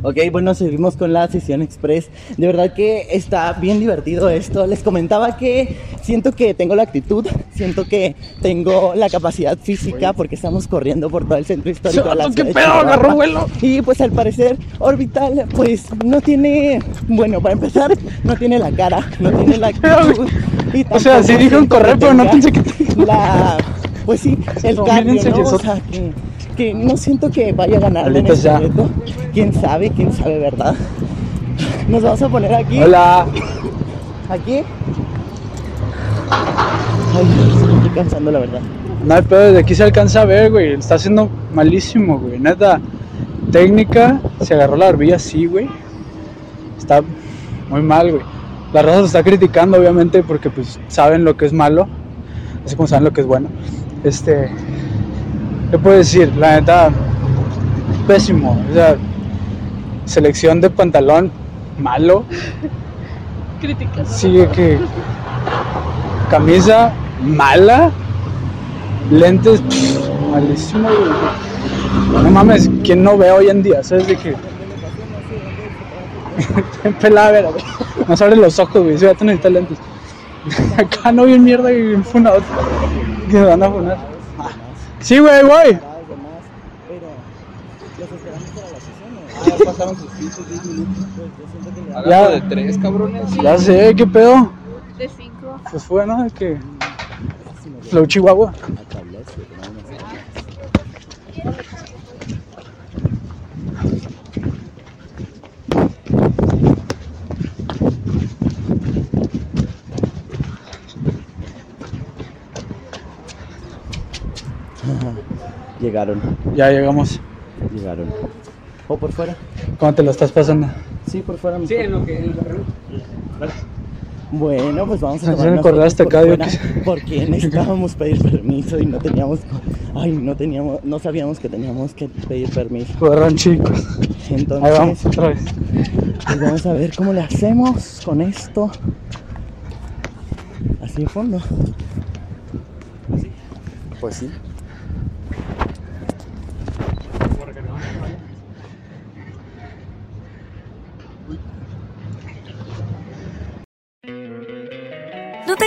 A: Ok, bueno, seguimos con la sesión express. De verdad que está bien divertido esto. Les comentaba que siento que tengo la actitud, siento que tengo la capacidad física porque estamos corriendo por todo el centro histórico. de la (laughs)
B: ¿Qué
A: ciudad de
B: pedo?
A: Chihuahua.
B: Agarró vuelo.
A: Y pues al parecer Orbital pues no tiene, bueno, para empezar, no tiene la cara, no tiene la (laughs) actitud. y
B: O sea,
A: tampoco
B: sí dijeron
A: siento que
B: correr, pero no
A: tenga
B: pensé que-
A: La, pues sí, el
B: No,
A: cardio,
B: mírense,
A: ¿no? O
B: Jesús.
A: sea, que, no siento que vaya a ganar en este reto. Quién sabe, quién sabe, ¿verdad? (laughs) Nos vamos a poner aquí.
B: Hola.
A: Aquí. Ay, estoy cansando, la verdad.
B: No hay pedo, desde aquí se alcanza a ver, güey. Está haciendo malísimo, güey. Neta, técnica, se agarró la barbilla así, güey. Está muy mal, güey. La raza se está criticando, obviamente, porque pues saben lo que es malo, así como saben lo que es bueno. Este, ¿qué puedo decir? La neta, pésimo. O sea, selección de pantalón, malo. (laughs)
D: Críticas.
B: Sigue que camisa mala, lentes pff, malísimo. No mames, ¿quién no ve hoy en día? ¿Sabes de qué? (laughs) Pelada. No se abren los ojos, güey. Si ya te necesitas lentes. (laughs) Acá no bien mierda y bien funado. Que me van a funar. Sí, güey, voy.
A: Ah, pasaron sus pinches 10 minutos.
B: Ya,
E: de tres, cabrones.
B: ya sé, ¿qué pedo?
D: De 5.
B: Pues fue, ¿no? De que. Flow Chihuahua.
A: Llegaron,
B: Ya llegamos.
A: llegaron. ¿O por fuera?
B: ¿Cómo te lo estás pasando?
A: Sí, por fuera.
C: Sí, en lo que. En lo que...
A: Bueno, pues vamos a tomar por
B: acá, qué-
A: porque necesitábamos pedir permiso y no teníamos, ay, no teníamos, no sabíamos que teníamos que pedir permiso.
B: Corran, chicos.
A: Entonces,
B: Ahí vamos, otra vez.
A: pues vamos a ver cómo le hacemos con esto. Así de fondo. Pues sí.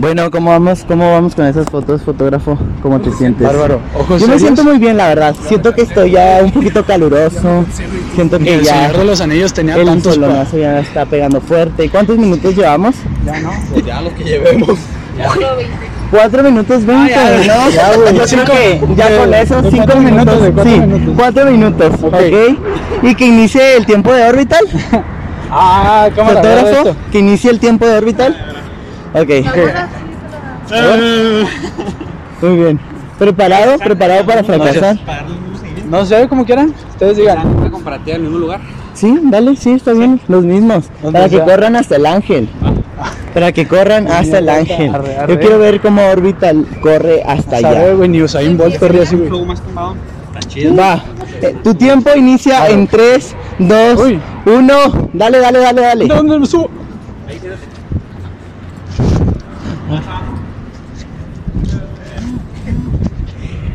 A: Bueno, ¿cómo vamos? ¿Cómo vamos con esas fotos, fotógrafo? ¿Cómo te sientes?
B: Bárbaro. Ojos
A: Yo me
B: serios.
A: siento muy bien, la verdad. Siento que estoy ya un poquito caluroso. Siento que
B: el
A: ya
B: Señor de los Anillos tenía
A: el
B: tantos
A: solonazo ya está pegando fuerte. ¿Y ¿Cuántos minutos llevamos?
B: Ya no.
C: Ya los que llevemos.
A: Cuatro minutos veinte,
B: Ah, ya.
A: ¿no?
B: Ya, güey.
A: Yo creo que ya
B: de-
A: con eso, cinco minutos.
B: minutos,
A: sí,
B: minutos.
A: cuatro minutos,
B: Ok.
A: ok. Y que inicie el tiempo de orbital.
B: Ah, agarra
A: Fotógrafo, que inicie el tiempo de orbital. Ok. (laughs) Muy bien. ¿Preparado? ¿Preparado para fracasar?
B: No sé, como quieran. Ustedes digan.
C: ¿Una comparativa en el mismo lugar?
A: Sí, dale, sí, está bien. Los mismos.
B: ¿Dónde
A: Para que corran hasta el ángel. Para que corran hasta el ángel. Yo quiero ver cómo orbital corre hasta
B: Sabe,
A: allá.
B: güey, ni Usain Bolt corría así,
C: Un
B: güey.
C: flow más tumbado. Está chido.
A: Va. Eh, tu tiempo inicia en 3, 2,
B: Uy.
A: 1. Dale, dale, dale, dale.
B: ¿Dónde me subo?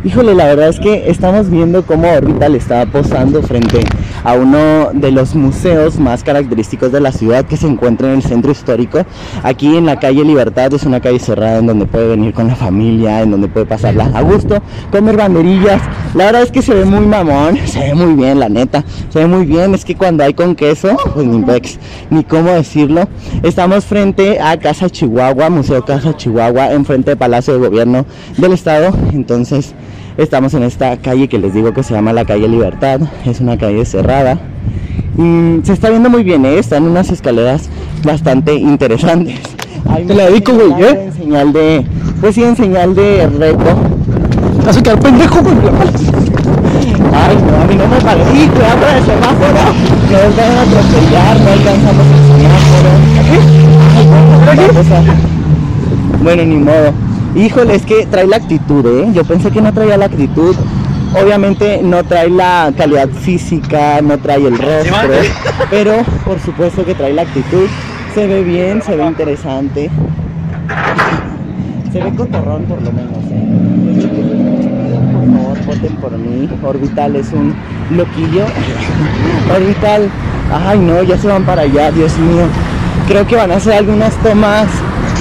A: Híjole, la verdad es que estamos viendo cómo Orbital está posando frente a uno de los museos más característicos de la ciudad que se encuentra en el centro histórico. Aquí en la calle Libertad es una calle cerrada en donde puede venir con la familia, en donde puede pasarla a gusto, comer banderillas. La verdad es que se ve muy mamón, (laughs) se ve muy bien, la neta, se ve muy bien. Es que cuando hay con queso, pues ni pex, ni cómo decirlo. Estamos frente a Casa Chihuahua, Museo Casa Chihuahua, enfrente del Palacio de Gobierno del Estado. Entonces, Estamos en esta calle que les digo que se llama la calle Libertad, es una calle cerrada. Y se está viendo muy bien, ¿eh? están unas escaleras bastante interesantes. Hay
B: Te la dedico, güey, ¿eh?
A: En señal de, pues sí, en señal de reto.
B: Vas a quedar pendejo, güey.
A: Ay, no, a mí no me parece. ¡Y cuidado con el semáforo! Que nos a atropellar, no alcanzamos el semáforo. Ay, sea, Bueno, ni modo. Híjole, es que trae la actitud, ¿eh? Yo pensé que no traía la actitud. Obviamente no trae la calidad física, no trae el rostro, pero por supuesto que trae la actitud. Se ve bien, se ve interesante. Se ve cotorrón por lo menos, ¿eh? Por favor, voten por mí. Orbital es un loquillo. Orbital, ay no, ya se van para allá, Dios mío. Creo que van a hacer algunas tomas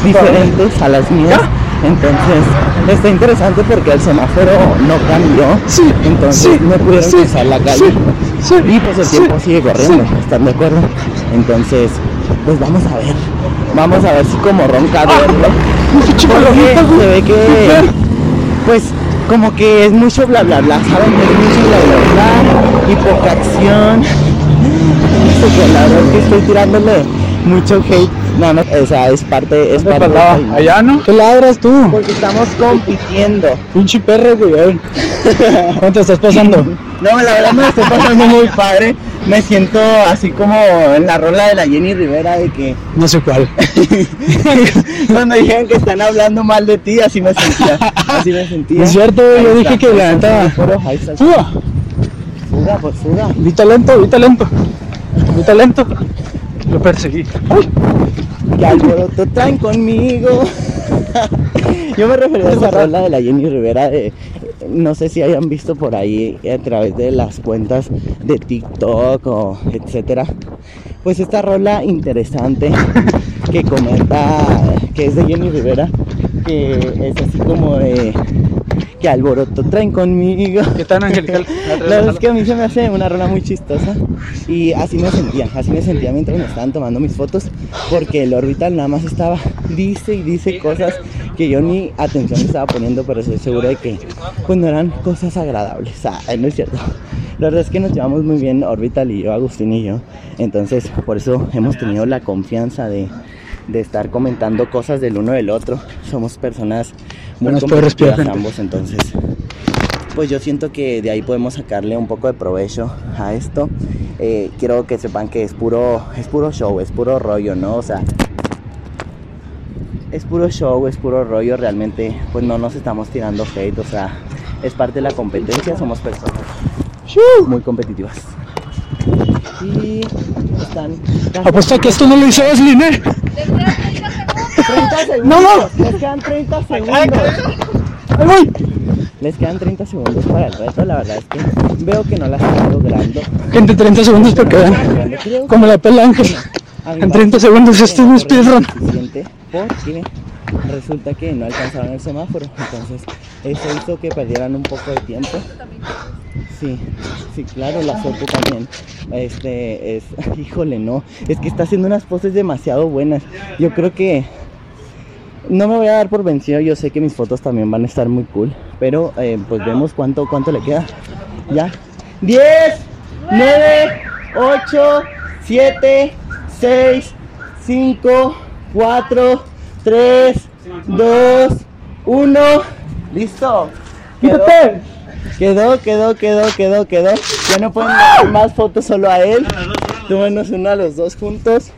A: diferentes a las mías. Entonces, está interesante porque el semáforo no cambió.
B: Sí,
A: Entonces,
B: sí,
A: no pudieron
B: sí,
A: cruzar la calle.
B: sí,
A: y pues el tiempo sigue corriendo, ¿están de acuerdo? Entonces, pues vamos a ver. Vamos a ver si como ronca verlo. (laughs) Porque se ve que, pues, como que es mucho bla bla bla, ¿saben? Es mucho bla bla bla y poca acción. (laughs) Eso que la verdad es que estoy tirándole mucho hate. No, no, o sea, es parte, es
B: ¿Dónde
A: parte del-
B: Allá, ¿no? ¿Qué ladras tú?
A: Porque estamos compitiendo.
B: Pinche perro, güey. a ver. ¿Cómo te estás pasando?
A: No, la verdad me estoy pasando muy padre. Me siento así como en la rola de la Jenny Rivera de que
B: No sé cuál. (laughs)
A: cuando dijeron que están hablando mal de ti, así me sentía. Así me sentía.
B: Es cierto,
A: Ahí
B: yo
A: está,
B: dije que la neta- ¡Fuga!
A: Fuga, pues fuga.
B: Vi talento, vi talento. Vi talento. Lo perseguí. ¡Ay!
A: Que alboroto traen conmigo. (laughs) Yo me refería a esa rola de la Jenny Rivera de, no sé si hayan visto por ahí a través de las cuentas de TikTok o etcétera. Pues esta rola interesante que comenta que es de Jenny Rivera, que es así como de que alboroto traen conmigo. (laughs)
B: ¿Qué tan angelical? (laughs)
A: La verdad es que a mí se me hace una rola muy chistosa y así me sentía, así me sentía mientras me estaban tomando mis fotos porque el orbital nada más estaba, dice y dice cosas que yo ni atención le estaba poniendo, pero estoy seguro de que pues no eran cosas agradables, ah, no es cierto. La verdad es que nos llevamos muy bien Orbital y yo, Agustín y yo, entonces por eso hemos tenido la confianza de, de estar comentando cosas del uno del otro. Somos personas muy
B: Apenas puedo respirar,
A: ambos, entonces pues yo siento que de ahí podemos sacarle un poco de provecho a esto. Eh, quiero que sepan que es puro, es puro show, es puro rollo, ¿no? O sea, es puro show, es puro rollo, realmente pues no nos estamos tirando hate, o sea, es parte de la competencia, somos personas muy competitivas. Y están...
B: Apuesta que esto no lo hizo Eslin, ¿eh?
A: 30 (laughs) segundos.
B: No, no.
A: Les quedan 30 segundos.
B: ¡Ahí voy!
A: Les quedan 30 segundos para el reto. La verdad es que veo que no la están logrando.
B: Gente, 30 segundos porque vean.
A: Creo
B: Como la pela Ángel. (laughs) En
A: parecer,
B: 30 segundos esto no es
A: corriendo
B: speedrun.
A: Porque resulta que no alcanzaron el semáforo. Entonces, eso hizo que perdieran un poco de tiempo. Sí, sí, claro, la suerte también. Este es, (laughs) híjole, no. Es que está haciendo unas poses demasiado buenas. Yo creo que no me voy a dar por vencido. Yo sé que mis fotos también van a estar muy cool. Pero eh, pues vemos cuánto, cuánto le queda. Ya. 10, 9, 8, 7, 6, 5, 4, 3, 2, 1. Listo. Quedó, quedó, quedó, quedó, quedó, quedó. Ya no pueden dar más fotos solo a él. Tómenos una a los dos juntos.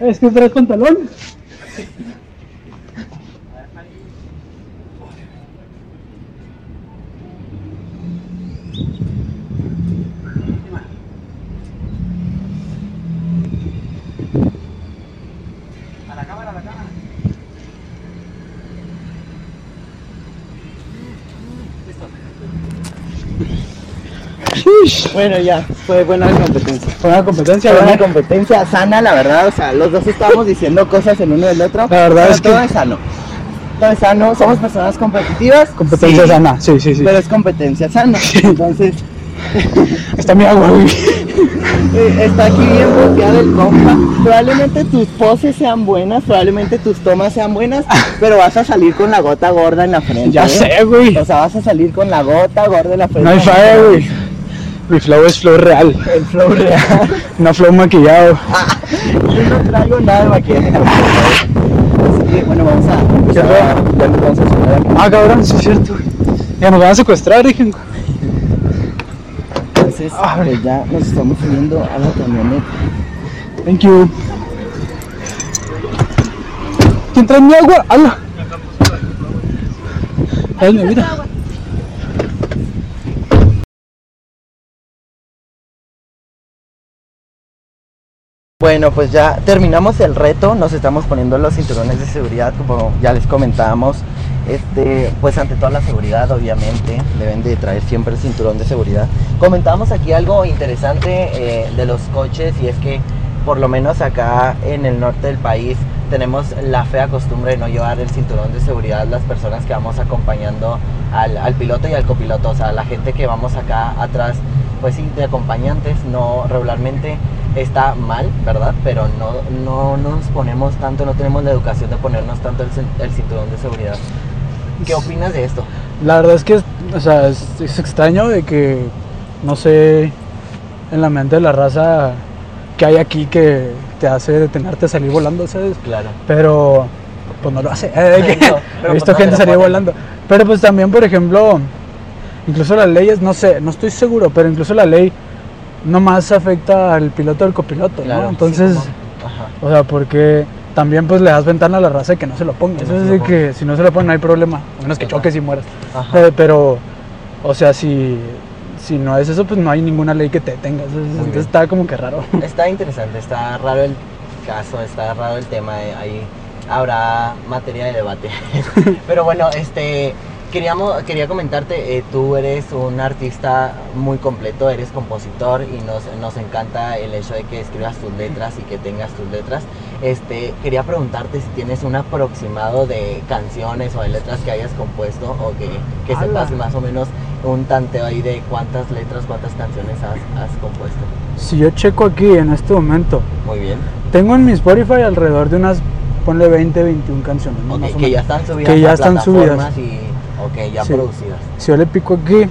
B: Es que traes pantalón.
A: Bueno, ya, fue buena competencia.
B: Fue una competencia,
A: Fue una competencia sana, la verdad. O sea, los dos estábamos diciendo cosas el uno del otro.
B: La verdad
A: pero
B: es que-
A: todo es sano. Todo es sano. Somos personas competitivas.
B: Competencia
A: sí,
B: sana, sí, sí, sí.
A: Pero es competencia sana. Entonces, (laughs)
B: Está mi agua, güey. (laughs)
A: eh, está aquí bien bloqueado el compa. Probablemente tus poses sean buenas, probablemente tus tomas sean buenas, (laughs) pero vas a salir con la gota gorda en la frente.
B: Ya
A: ¿eh?
B: sé, güey.
A: O sea, vas a salir con la gota gorda en la frente.
B: No hay falla, güey. Mi flow es flow real.
A: El flow real. (laughs)
B: No flow maquillado. (laughs)
A: Yo no traigo nada de maquillaje. Así que bueno, vamos a empezar. a- Ya nos vamos a aquí.
B: Ah, cabrón, sí es cierto. Ya nos van a secuestrar, dije.
A: Entonces, pues ya nos estamos subiendo a la camioneta.
B: Thank you. ¿Quién trae mi agua? ¡Hala! Ay, mi
A: Bueno, pues ya terminamos el reto, nos estamos poniendo los cinturones de seguridad, como ya les comentábamos. Este, pues ante toda la seguridad, obviamente, deben de traer siempre el cinturón de seguridad. Comentábamos aquí algo interesante eh, de los coches y es que por lo menos acá en el norte del país tenemos la fea costumbre de no llevar el cinturón de seguridad las personas que vamos acompañando al, al piloto y al copiloto, o sea, la gente que vamos acá atrás, pues sí, de acompañantes, no regularmente está mal, ¿verdad? Pero no, no nos ponemos tanto, no tenemos la educación de ponernos tanto el, cin- el cinturón de seguridad. ¿Qué opinas de esto?
B: La verdad es que, o sea, es, es extraño de que, no sé, en la mente de la raza que hay aquí que te hace detenerte a salir volando, ¿sabes?
A: Claro.
B: Pero, pues no lo hace. (laughs) eh,
A: No, (laughs)
B: he visto
A: pues no
B: gente salir
A: ponen.
B: volando. Pero pues también, por ejemplo, incluso las leyes, no sé, no estoy seguro, pero incluso la ley no más afecta al piloto del copiloto,
A: Claro,
B: ¿no? Entonces, o sea, porque también pues le das ventana a la raza de que no se lo ponga.
A: Que
B: Eso
A: no
B: es
A: se
B: de
A: lo
B: que si no se lo pone no hay problema, a menos que
A: Ajá.
B: choques y mueras.
A: Ajá.
B: Eh, pero, o sea, si, si no es eso, pues no hay ninguna ley que te detenga. Entonces, está como que raro. (laughs)
A: Está interesante, está raro el caso, está raro el tema, eh, ahí habrá materia de debate. (laughs) Pero bueno, este queríamos quería comentarte, eh, tú eres un artista muy completo, eres compositor y nos, nos encanta el hecho de que escribas tus letras y que tengas tus letras. Este, quería preguntarte si tienes un aproximado de canciones o de letras que hayas compuesto o que, que sepas más o menos un tanteo ahí de cuántas letras, cuántas canciones has, has compuesto.
B: Si yo checo aquí en este momento,
A: Muy bien.
B: tengo en mi Spotify alrededor de unas, ponle 20, 21 canciones. ¿no?
A: Ok,
B: Más o
A: que
B: menos.
A: ya están subidas
B: Que ya están
A: plataformas y ok, ya
B: Sí.
A: producidas.
B: Si yo le pico aquí,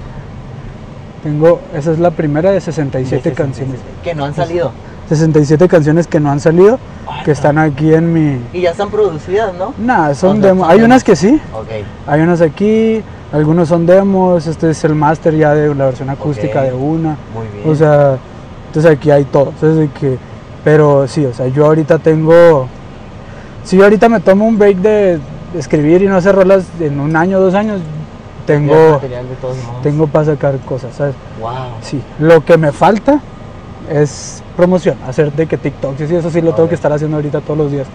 B: tengo, esa es la primera de 67
A: De
B: canciones.
A: Que no han salido.
B: 67 canciones que no han salido,
A: Ay,
B: que
A: no.
B: están aquí en mi...
A: Y ya están producidas, ¿no?
B: Nada, son demos. Hay unas que sí,
A: Ok,
B: hay unas aquí, algunos son demos, este es el máster ya de la versión acústica de una.
A: muy bien.
B: O sea, entonces aquí hay todo. Entonces que, pero sí, o sea, yo ahorita tengo Si yo ahorita me tomo un break de escribir y no hacer rolas en un año, dos años, tengo, tengo para sacar cosas, ¿sabes?
A: Wow.
B: Sí, lo que me falta es promoción, hacer de que TikTok, sí, sí, eso sí lo tengo que estar haciendo ahorita todos los días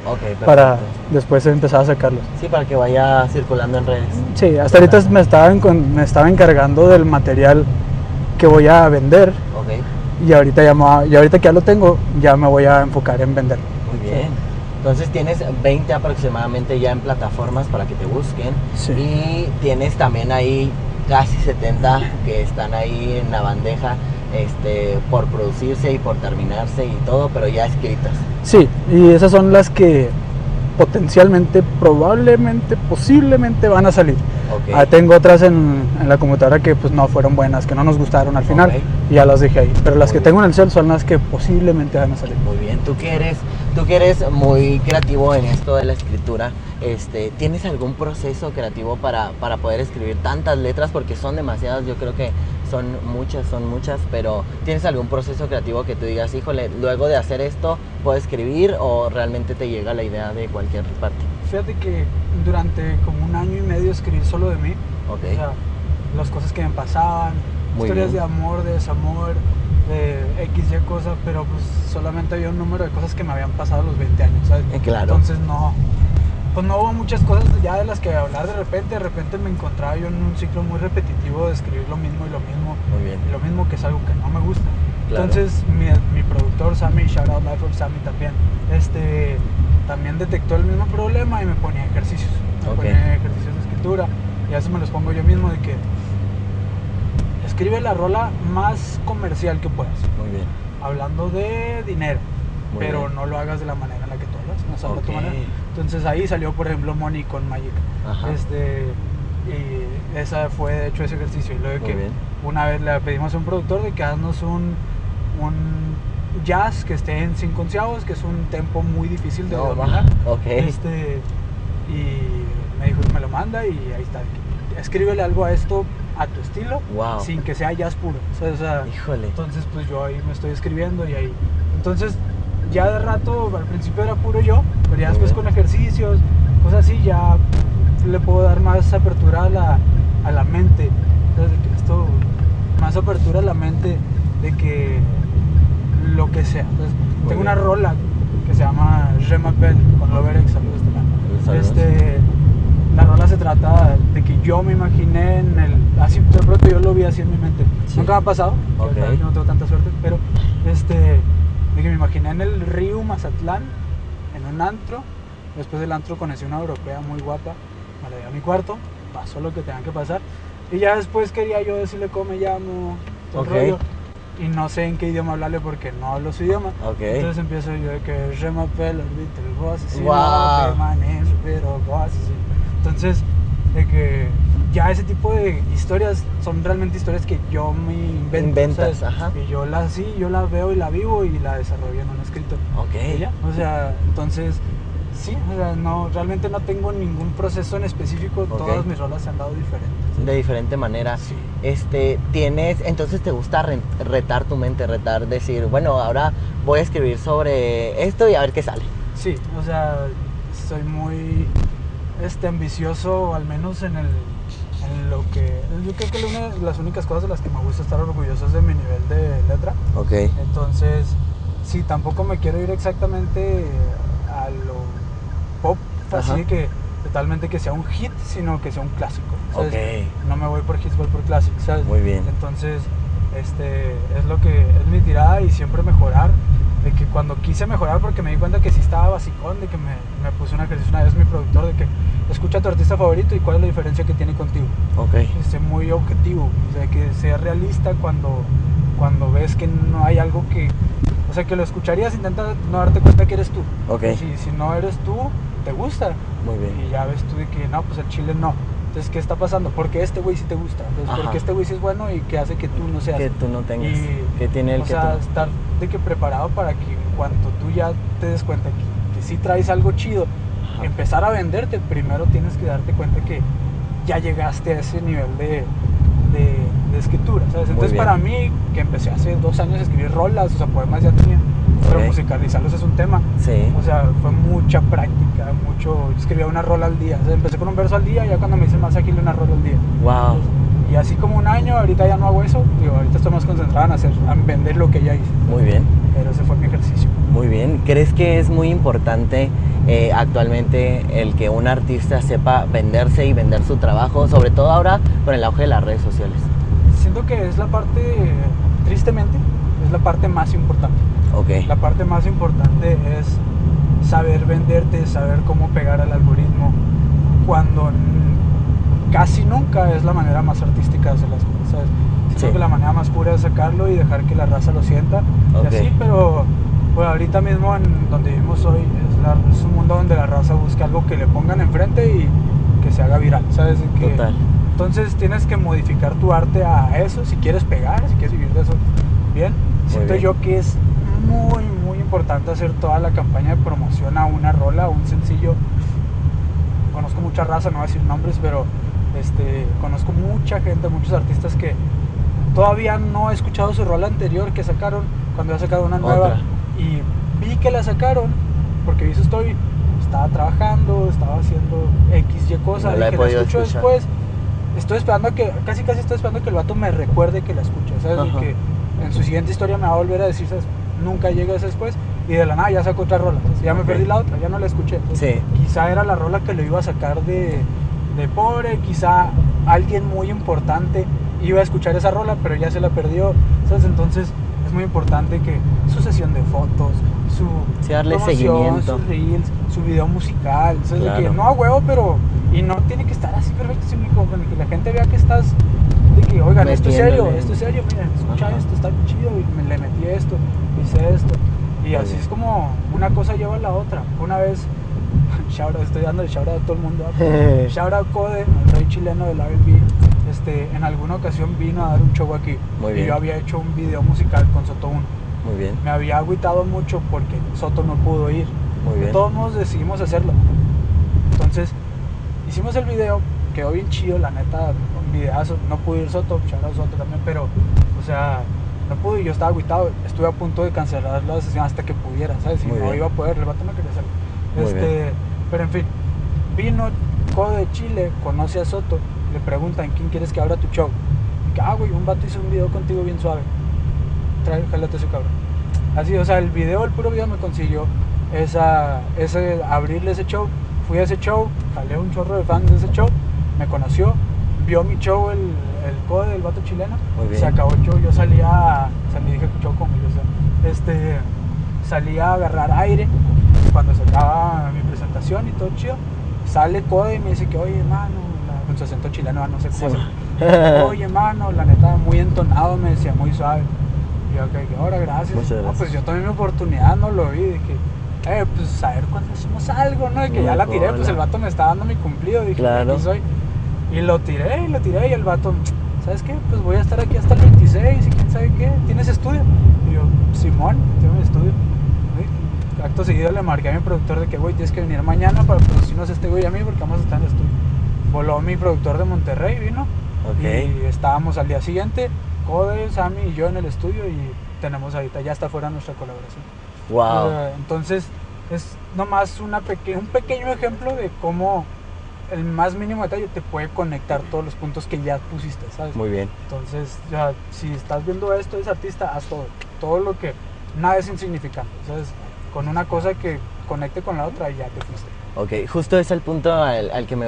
B: para después empezar a sacarlos.
A: Sí, para que vaya circulando en redes.
B: Sí, hasta ahorita me estaba, me estaba encargando del material que voy a vender
A: Ok,
B: y ahorita, ya me y ahorita que ya lo tengo, ya me voy a enfocar en vender.
A: muy bien. Entonces tienes 20 aproximadamente ya en plataformas para que te busquen.
B: Sí.
A: Y tienes también ahí casi 70 que están ahí en la bandeja este, por producirse y por terminarse y todo, pero ya escritas.
B: Sí, y esas son las que potencialmente, probablemente, posiblemente van a salir.
A: Ok.
B: Ah, tengo otras en, en la computadora que pues no fueron buenas, que no nos gustaron al final y ya las dejé ahí. Pero las
A: Muy
B: que
A: bien.
B: tengo en el cel son las que posiblemente van a salir.
A: Muy bien, tú que eres, tú que eres muy creativo en esto de la escritura, este, ¿tienes algún proceso creativo para, para poder escribir tantas letras? Porque son demasiadas, yo creo que son muchas, son muchas, pero ¿tienes algún proceso creativo que tú digas, híjole, luego de hacer esto, puedo escribir o realmente te llega la idea de cualquier parte?
B: Fíjate que durante como un año y medio escribí solo de mí,
A: Ok,
B: o sea, las cosas que me pasaban,
A: Muy
B: historias
A: bien.
B: de amor, de desamor, de X, Y cosas, pero pues solamente había un número de cosas que me habían pasado a los 20 años, ¿sabes?
A: Eh, claro.
B: Entonces no, pues no hubo muchas cosas ya de las que hablar de repente, de repente me encontraba yo en un ciclo muy repetitivo de escribir lo mismo y lo mismo,
A: muy bien.
B: y lo mismo que es algo que no me gusta.
A: Claro.
B: Entonces mi, mi productor Sammy, shout out Life of Sammy también, este, también detectó el mismo problema y me ponía ejercicios, me ponía ejercicios de escritura y a me los pongo yo mismo de que escribe la rola más comercial que puedas,
A: Muy bien.
B: hablando de dinero,
A: Muy
B: pero
A: bien.
B: no lo hagas de la manera en la que tú hablas, no sabes
A: Ok.
B: tu manera. Entonces ahí salió por ejemplo Money con Magic,
A: Ajá.
B: este, y esa fue de hecho ese ejercicio y luego de
A: Muy
B: que
A: bien.
B: una vez le pedimos a un productor de que haznos un, un jazz que esté en 5 onceavos, que es un tempo muy difícil de
A: No,
B: dominar.
A: va. Ok.
B: Este, y me dijo que me lo manda y ahí está. Escríbele algo a esto a tu estilo,
A: Wow.
B: sin que sea jazz puro. O sea,
A: Híjole.
B: entonces pues yo ahí me estoy escribiendo y ahí. Entonces ya de rato, al principio era puro yo, pero ya
A: Muy
B: después
A: bien.
B: con ejercicios, cosas así, ya le puedo dar más apertura a la, a la mente. que esto, más apertura a la mente de que lo que sea. Entonces, tengo
A: bien.
B: una rola que se llama Je m'appelle con también.
A: Saludos.
B: Este, la rola se trata de que yo me imaginé en el. Así de pronto yo lo vi así en mi mente.
A: Sí.
B: Nunca me ha pasado,
A: Ok.
B: que yo no tengo tanta suerte, pero este, de que me imaginé en el río Mazatlán, en un antro. Después del antro conocí una europea muy guapa, me la llevé a mi cuarto, pasó lo que tenía que pasar. Y ya después quería yo decirle cómo me llamo, todo rollo. Y no sé en qué idioma hablarle porque no hablo su idioma.
A: Ok.
B: Entonces empiezo yo de que je m'appelle Orbital Boss, así,
A: Wow.
B: no, my name Entonces, de que ya ese tipo de historias son realmente historias que yo me invento.
A: Inventas,
B: ¿sabes?
A: ajá.
B: Y yo las sí, yo las veo y la vivo y la desarrollo en un escrito.
A: Ok.
B: Ya, o sea, entonces sí, o sea, no, realmente no tengo ningún proceso en específico,
A: Ok.
B: todas mis rolas se han dado diferentes.
A: De diferente manera.
B: Sí.
A: Este, tienes, entonces te gusta re- retar tu mente, retar, decir, bueno, ahora voy a escribir sobre esto y a ver qué sale.
B: Sí, o sea, soy muy este, ambicioso, al menos en, el, en lo que... Yo creo que una de las únicas cosas de las que me gusta estar orgulloso es de mi nivel de letra.
A: Ok.
B: Entonces, sí, tampoco me quiero ir exactamente a lo pop,
A: Ajá.
B: así que totalmente que sea un hit, sino que sea un clásico. ¿sabes?
A: Ok.
B: No me voy por hits, voy por clásicos, ¿sabes?
A: Muy bien.
B: Entonces, este, es lo que es mi tirada y siempre mejorar. De que cuando quise mejorar, porque me di cuenta que sí estaba basicón, de que me, me puse un ejercicio una vez mi productor, de que escucha a tu artista favorito y cuál es la diferencia que tiene contigo
A: Ok.
B: que sea muy objetivo, o sea, que sea realista cuando, cuando ves que no hay algo que, o sea, que lo escucharías, intenta no darte cuenta que eres tú.
A: Ok.
B: Si, si no eres tú, te gusta.
A: Muy bien.
B: Y ya ves tú de que no, pues el chile no. Entonces, ¿qué está pasando? Porque este güey sí te gusta. Entonces,
A: Ajá.
B: porque este güey sí es bueno y que hace que tú no seas.
A: Que tú no tengas.
B: Y,
A: que tiene el
B: o
A: que
B: sea,
A: tú.
B: estar de que preparado para que en cuanto tú ya te des cuenta que, que sí traes algo chido,
A: Ajá.
B: empezar a venderte, primero tienes que darte cuenta que ya llegaste a ese nivel de, de, de escritura, Entonces para mí, que empecé hace dos años a escribir rolas, o sea, poemas ya tenía, pero musicalizarlos es un tema.
A: Sí.
B: O sea, fue mucha práctica, mucho. Escribía una rola al día. O sea, empecé con un verso al día, ya cuando me hice más ágil, una rola al día.
A: Wow.
B: Y así como un año, ahorita ya no hago eso. Digo, ahorita estoy más concentrado en hacer, en vender lo que ya hice.
A: Muy bien.
B: Pero ese fue mi ejercicio.
A: Muy bien. ¿Crees que es muy importante eh, actualmente el que un artista sepa venderse y vender su trabajo, sobre todo ahora con el auge de las redes sociales?
B: Siento que es la parte, tristemente, es la parte más importante.
A: Ok.
B: La parte más importante es saber venderte, saber cómo pegar al algoritmo, cuando casi nunca es la manera más artística de hacer las cosas. ¿sabes? Siento
A: Sí.
B: que la manera más pura es sacarlo y dejar que la raza lo sienta. Y así, pero pues, ahorita mismo en donde vivimos hoy la- es un mundo donde la raza busca algo que le pongan enfrente y que se haga viral, ¿sabes? Que-
A: Total.
B: Entonces tienes que modificar tu arte a eso si quieres pegar, si quieres vivir de eso. Bien, siento
A: bien.
B: yo que es muy, muy importante hacer toda la campaña de promoción a una rola, a un sencillo. Conozco mucha raza, no voy a decir nombres, pero este, conozco mucha gente, muchos artistas que todavía no he escuchado su rola anterior que sacaron cuando ya sacaron una nueva.
A: Otra.
B: Y vi que la sacaron porque vi su story, estaba trabajando, estaba haciendo X, Y cosas,
A: No la
B: escucho
A: escuchar.
B: después. Estoy esperando a que, casi casi estoy esperando que el vato me recuerde que la escuche, ¿sabes? Y que en su siguiente historia me va a volver a decir, ¿sabes? Nunca llega ese después y de la nada ya sacó otra rola. Ya me perdí la otra, ya no la escuché. Entonces,
A: Sí.
B: Quizá era la rola que lo iba a sacar de, de pobre, quizá alguien muy importante iba a escuchar esa rola, pero ya se la perdió, ¿sabes? Entonces es muy importante que su sesión de fotos, su
A: Sí, darle seguimiento.
B: sus reels, su video musical, ¿sabes? De que
A: Claro.
B: no a huevo, pero y no tiene que estar así perfecto, sino que la gente vea que estás de que, oigan, esto es serio, esto es serio, miren, escucha
A: Ajá.
B: esto, está chido, y me le metí esto, hice esto. Y así es como una cosa lleva a la otra. Una vez, (laughs) shout out, estoy dando el shout out a todo el mundo. (laughs) shout out Code, el rey chileno del R&B. Este, en alguna ocasión vino a dar un show aquí.
A: Muy
B: y yo había hecho un video musical con Soto 1.
A: Muy bien.
B: Me había agüitado mucho porque Soto no pudo ir.
A: Muy bien.
B: todos modos decidimos hacerlo. Entonces, hicimos el video, quedó bien chido, la neta, un videazo. No pudo ir Soto, out Soto también, pero, o sea, no pude y yo estaba agüitado. Estuve a punto de cancelar la sesión hasta que pudiera, ¿sabes? Si
A: Muy
B: no
A: bien.
B: iba a poder, el vato no quería hacerlo.
A: Muy
B: Este, pero en fin, vino de Chile, conoce a Soto, le preguntan quién quieres que abra tu show. Y que, ah, güey, un vato hizo un video contigo bien suave. Trae, jálate ese cabrón. Así, o sea, el video, el puro video me consiguió esa, ese, abrirle ese show. Fui a ese show, jalé un chorro de fans de ese show, me conoció, vio mi show, el, el code del vato chileno,
A: Muy bien.
B: se acabó el show, yo salía, salí, dije show conmigo, o sea, este, salía a agarrar aire cuando se acaba mi presentación y todo chido. Sale code y me dice que, oye, hermano, la- con su acento chileno, no sé cómo
A: Sí.
B: Oye, mano, la neta, muy entonado, me decía, muy suave. Y yo, ok, ahora gracias.
A: Muchas
B: No,
A: gracias.
B: pues yo tomé mi oportunidad, no lo vi. Dije, eh, pues a ver cuándo hacemos algo, ¿no? Y que ya la tiré, pues el vato me está dando mi cumplido. Dije,
A: Claro.
B: aquí soy. Y lo tiré, y lo tiré, y el vato, ¿sabes qué? Pues voy a estar aquí hasta el 26, y quién sabe qué. ¿Tienes estudio? Y yo, Simón, tengo mi estudio. Y Acto seguido le marqué a mi productor de que, güey, tienes que venir mañana para producirnos este güey a mí porque vamos a estar en el estudio. Voló mi productor de Monterrey, vino.
A: Ok.
B: Y estábamos al día siguiente, Code, Sammy y yo en el estudio y tenemos ahorita, ya está fuera nuestra colaboración.
A: Wow.
B: Eh, entonces, es nomás una peque- un pequeño ejemplo de cómo el más mínimo detalle te puede conectar todos los puntos que ya pusiste, ¿sabes?
A: Muy bien.
B: Entonces, ya, si estás viendo esto, es artista, haz todo. Todo lo que, nada es insignificante, ¿sabes? Con una cosa que conecte con la otra y ya te fuiste.
A: Ok, justo es el punto al, que me,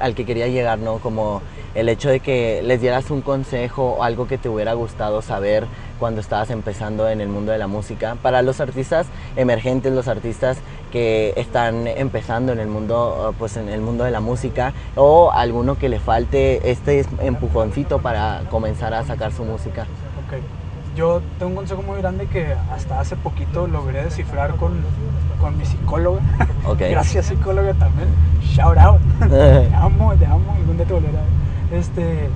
A: al que quería llegar, ¿no? Como el hecho de que les dieras un consejo o algo que te hubiera gustado saber cuando estabas empezando en el mundo de la música. Para los artistas emergentes, los artistas que están empezando en el mundo, eh, pues en el mundo de la música, o alguno que le falte este empujoncito para comenzar a sacar su música.
B: Ok. Yo tengo un consejo muy grande que hasta hace poquito logré descifrar con, con mi psicóloga. (laughs) Gracias psicóloga también. Shout out. (laughs) te amo, te amo. Algún día te volveré. Este,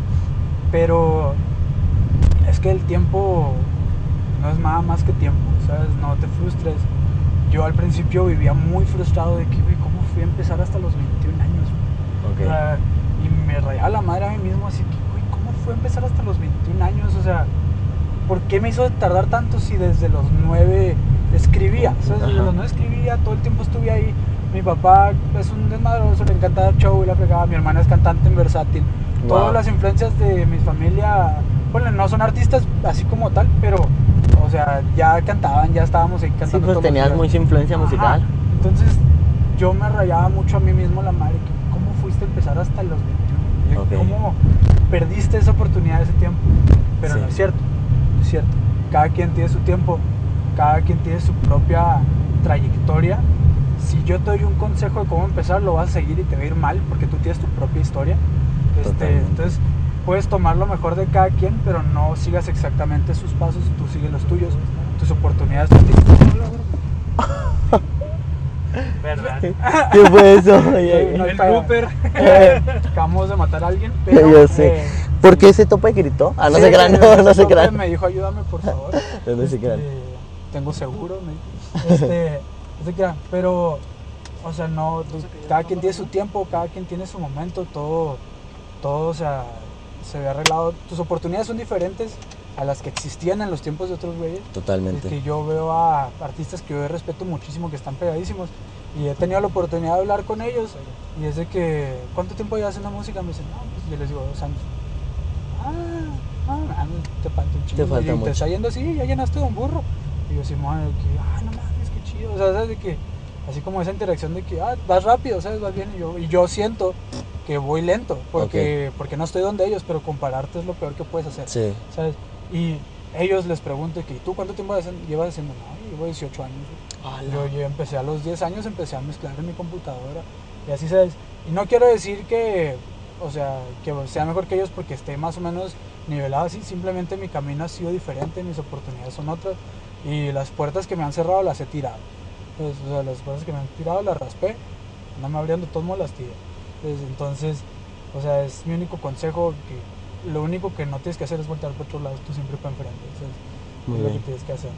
B: pero es que el tiempo no es nada más que tiempo, ¿sabes? No te frustres. Yo al principio vivía muy frustrado de que, güey, ¿cómo fui a empezar hasta los 21 años?
A: Ok.
B: O sea, y me rayaba la madre a mí mismo así que, güey, ¿cómo fue a empezar hasta los 21 años? O sea, ¿por qué me hizo tardar tanto si desde los 9 escribía, ¿sabes?
A: Ajá.
B: Yo no escribía, todo el tiempo estuve ahí. Mi papá es un desmadroso, le encanta dar show y la pegaba. Mi hermana es cantante en versátil.
A: Wow.
B: Todas las influencias de mi familia, bueno, no son artistas así como tal, pero, o sea, ya cantaban, ya estábamos ahí cantando.
A: Sí, pues
B: todos
A: tenías mucha influencia
B: Ajá.
A: musical.
B: Entonces, yo me rayaba mucho a mí mismo la madre. ¿Cómo fuiste a empezar hasta los 21?
A: Ok.
B: ¿Cómo perdiste esa oportunidad ese tiempo? Pero
A: Sí.
B: no es cierto, no es cierto. Cada quien tiene su tiempo, cada quien tiene su propia trayectoria. Si yo te doy un consejo de cómo empezar, lo vas a seguir y te va a ir mal porque tú tienes tu propia historia. Este, entonces, puedes tomar lo mejor de cada quien, pero no sigas exactamente sus pasos, tú sigues los tuyos, tus oportunidades. (laughs)
C: ¿Verdad? (laughs)
A: ¿Qué fue eso? (laughs)
B: No
C: El
B: pedo.
C: blooper.
B: Eh, acabamos de matar a alguien, pero.
A: Yo sé.
B: eh,
A: ¿Por qué ese tope gritó? Ah, no
B: sí,
A: se crean, no, no se crean.
B: Me dijo, ayúdame, por favor.
A: No, no se crean.
B: Este, Tengo seguro, me. (laughs) Este, crean, pero, o sea, no, tú- cada quien tiene su tiempo, cada quien tiene su momento, todo, todo, o sea, se ve arreglado. Tus oportunidades son diferentes a las que existían en los tiempos de otros güeyes.
A: Totalmente.
B: Este, yo veo a artistas que yo respeto muchísimo, que están pegadísimos, y he tenido la oportunidad de hablar con ellos, y es de que, ¿cuánto tiempo llevas haciendo música? Me dicen, no, pues yo les digo, dos años. Ah, ah, te falta un chingo.
A: falta
B: y
A: mucho.
B: te está yendo así, ya llenaste de un burro. Y yo, Simón, de que, ah, no mames, qué chido. O sea, ¿sabes? De que, así como esa interacción de que, ah, vas rápido, ¿sabes? Vas bien. Y yo, y yo siento que voy lento, porque, porque no estoy donde ellos, pero compararte es lo peor que puedes hacer.
A: Sí.
B: ¿sabes? Y ellos les pregunto que ¿tú cuánto tiempo llevas haciendo? No, yo llevo 18 años. güey". Yo, yo empecé a los 10 años, empecé a mezclar en mi computadora y así sabes. Y no quiero decir que, o sea, que sea mejor que ellos porque esté más o menos nivelado así, simplemente mi camino ha sido diferente, mis oportunidades son otras y las puertas que me han cerrado las he tirado. Pues, o sea, las puertas que me han tirado las raspé, no me abriendo todos modos las tiré. Pues, entonces, o sea, es mi único consejo que lo único que no tienes que hacer es voltear por otro lado, tú siempre para enfrente.
A: Muy
B: es lo que tienes que hacer.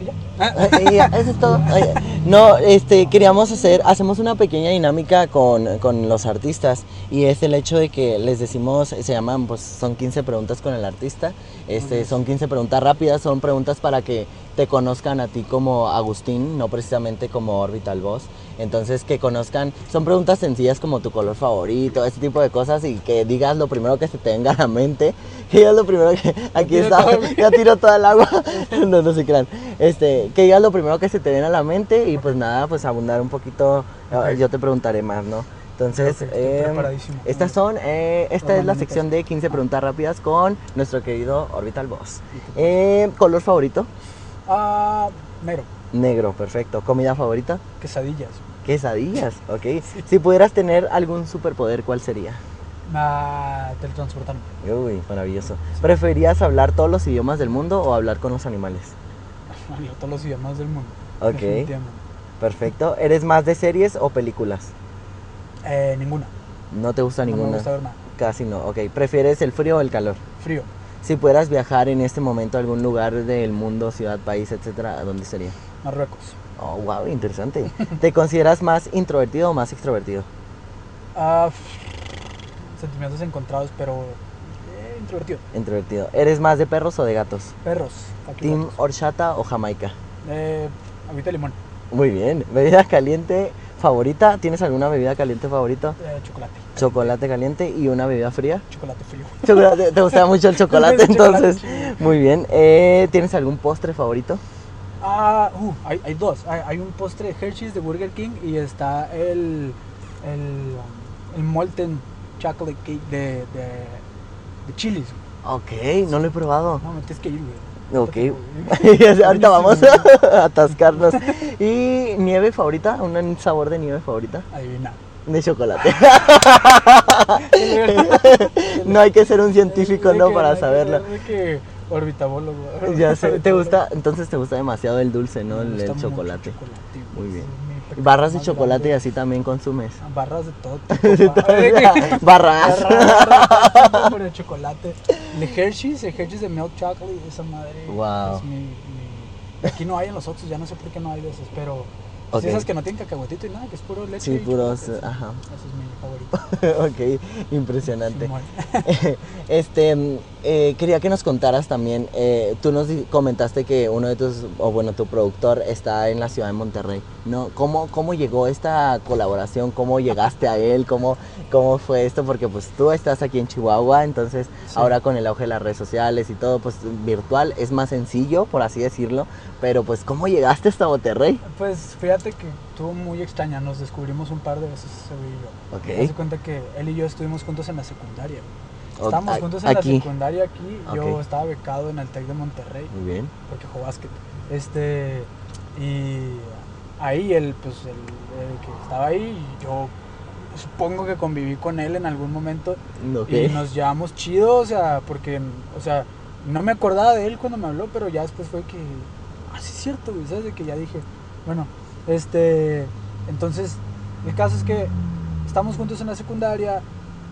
B: Y ya.
A: Ya, eso es todo. (laughs) No, este, queríamos hacer, hacemos una pequeña dinámica con, con los artistas y es el hecho de que les decimos, se llaman, pues son 15 preguntas con el artista, este, son 15 preguntas rápidas, son preguntas para que te conozcan a ti como Agustín, no precisamente como Orbital Boss. Entonces, que conozcan, son preguntas sencillas como tu color favorito, ese tipo de cosas y que digas lo primero que se te venga a la mente. (laughs) Que digas lo primero que. Aquí está, ya tiro toda el agua. (laughs) (laughs) no, no se crean. Este, que digas lo primero que se te viene a la mente y pues nada, pues abundar un poquito. Yo te preguntaré más, ¿no? Entonces, eh,
B: preparadísimo.
A: estas son, eh, esta es la sección de 15 preguntas rápidas con nuestro querido Orbital Boss. Eh, ¿Color favorito?
B: Ah, mero,
A: Negro, perfecto. ¿Comida favorita?
B: quesadillas.
A: Quesadillas, (laughs) ok. Si pudieras tener algún superpoder, ¿cuál sería?
B: Ah, teletransportarme.
A: Uy, maravilloso. ¿Preferirías hablar todos los idiomas del mundo o hablar con los animales?
B: Hablo todos los idiomas del mundo.
A: Ok. Perfecto. ¿Eres más de series o películas?
B: Eh, ninguna.
A: No te gusta
B: No
A: ninguna.
B: me gusta ver nada.
A: Casi no. Ok. ¿Prefieres el frío o el calor?
B: Frío.
A: Si pudieras viajar en este momento a algún lugar del mundo, ciudad, país, etcétera, ¿a dónde sería?
B: Marruecos.
A: Oh, wow, interesante. ¿Te consideras más introvertido o más extrovertido?
B: F- sentimientos encontrados, pero eh, introvertido.
A: Introvertido. ¿Eres más de perros o de gatos?
B: Perros.
A: ¿Team
B: gatos.
A: horchata o jamaica?
B: Eh, limón.
A: Muy bien. ¿Bebida caliente favorita? ¿Tienes alguna bebida caliente favorita?
B: Eh, chocolate.
A: Chocolate caliente y una bebida fría.
B: Chocolate frío. (laughs)
A: Chocolate, ¿Te gusta mucho el chocolate (laughs) entonces?
B: sí.
A: Muy bien. Eh, ¿Tienes algún postre favorito?
B: Ah, uh, hay, hay dos. Hay, hay un postre de Hershey's de Burger King y está el, el, um, el Molten Chocolate Cake de, de, de Chili's.
A: Ok, no lo he probado.
B: No, me tienes que ir, güey.
A: Ok. (laughs) Ahorita vamos a atascarnos. ¿Y nieve favorita? ¿Un sabor de nieve favorita?
B: Adivina.
A: De chocolate. (laughs) no hay que ser un científico, ¿no? Para saberlo.
B: orbitabólogo.
A: Ya sé. (laughs) ¿Te gusta? Entonces te gusta demasiado el dulce, ¿no? El, chocolate. Muy bien. Barras de chocolate y así también consumes.
B: Barras de todo (laughs) tipo.
A: Barras.
B: Barras por el chocolate. El Hershey's, el Hershey's de Milk Chocolate, esa madre.
A: Wow.
B: Es mi, mi- Aquí no hay en los otros, ya no sé por qué no hay de esos, pero.
A: Ok.
B: Sí, esas que no tienen cacahuetito y nada, que es puro leche.
A: Sí, puros, ajá.
B: Ese es mi favorito. (laughs)
A: ok, impresionante. (laughs) Este, eh, quería que nos contaras también, eh, tú nos comentaste que uno de tus, o bueno, tu productor está en la ciudad de Monterrey, ¿no? ¿Cómo, cómo llegó esta colaboración? ¿Cómo llegaste a él? ¿Cómo, ¿Cómo fue esto? Porque pues tú estás aquí en Chihuahua, entonces ahora con el auge de las redes sociales y todo, pues virtual es más sencillo, por así decirlo, pero pues ¿cómo llegaste hasta Monterrey?
B: Pues fíjate que estuvo muy extraña, nos descubrimos un par de veces ese y yo.
A: Ok.
B: De cuenta que él y yo estuvimos juntos en la secundaria.
A: O-
B: Estábamos juntos en
A: aquí.
B: la secundaria aquí, yo estaba becado en el TEC de Monterrey.
A: Muy bien.
B: porque jugó básquet. Este, y ahí él, pues, el, el que estaba ahí, yo supongo que conviví con él en algún momento y nos llevamos chido, o sea, porque, o sea, no me acordaba de él cuando me habló, pero ya después fue que, ah, sí es cierto, güey, ¿sabes? De que ya dije, bueno, este, entonces, el caso es que estamos juntos en la secundaria,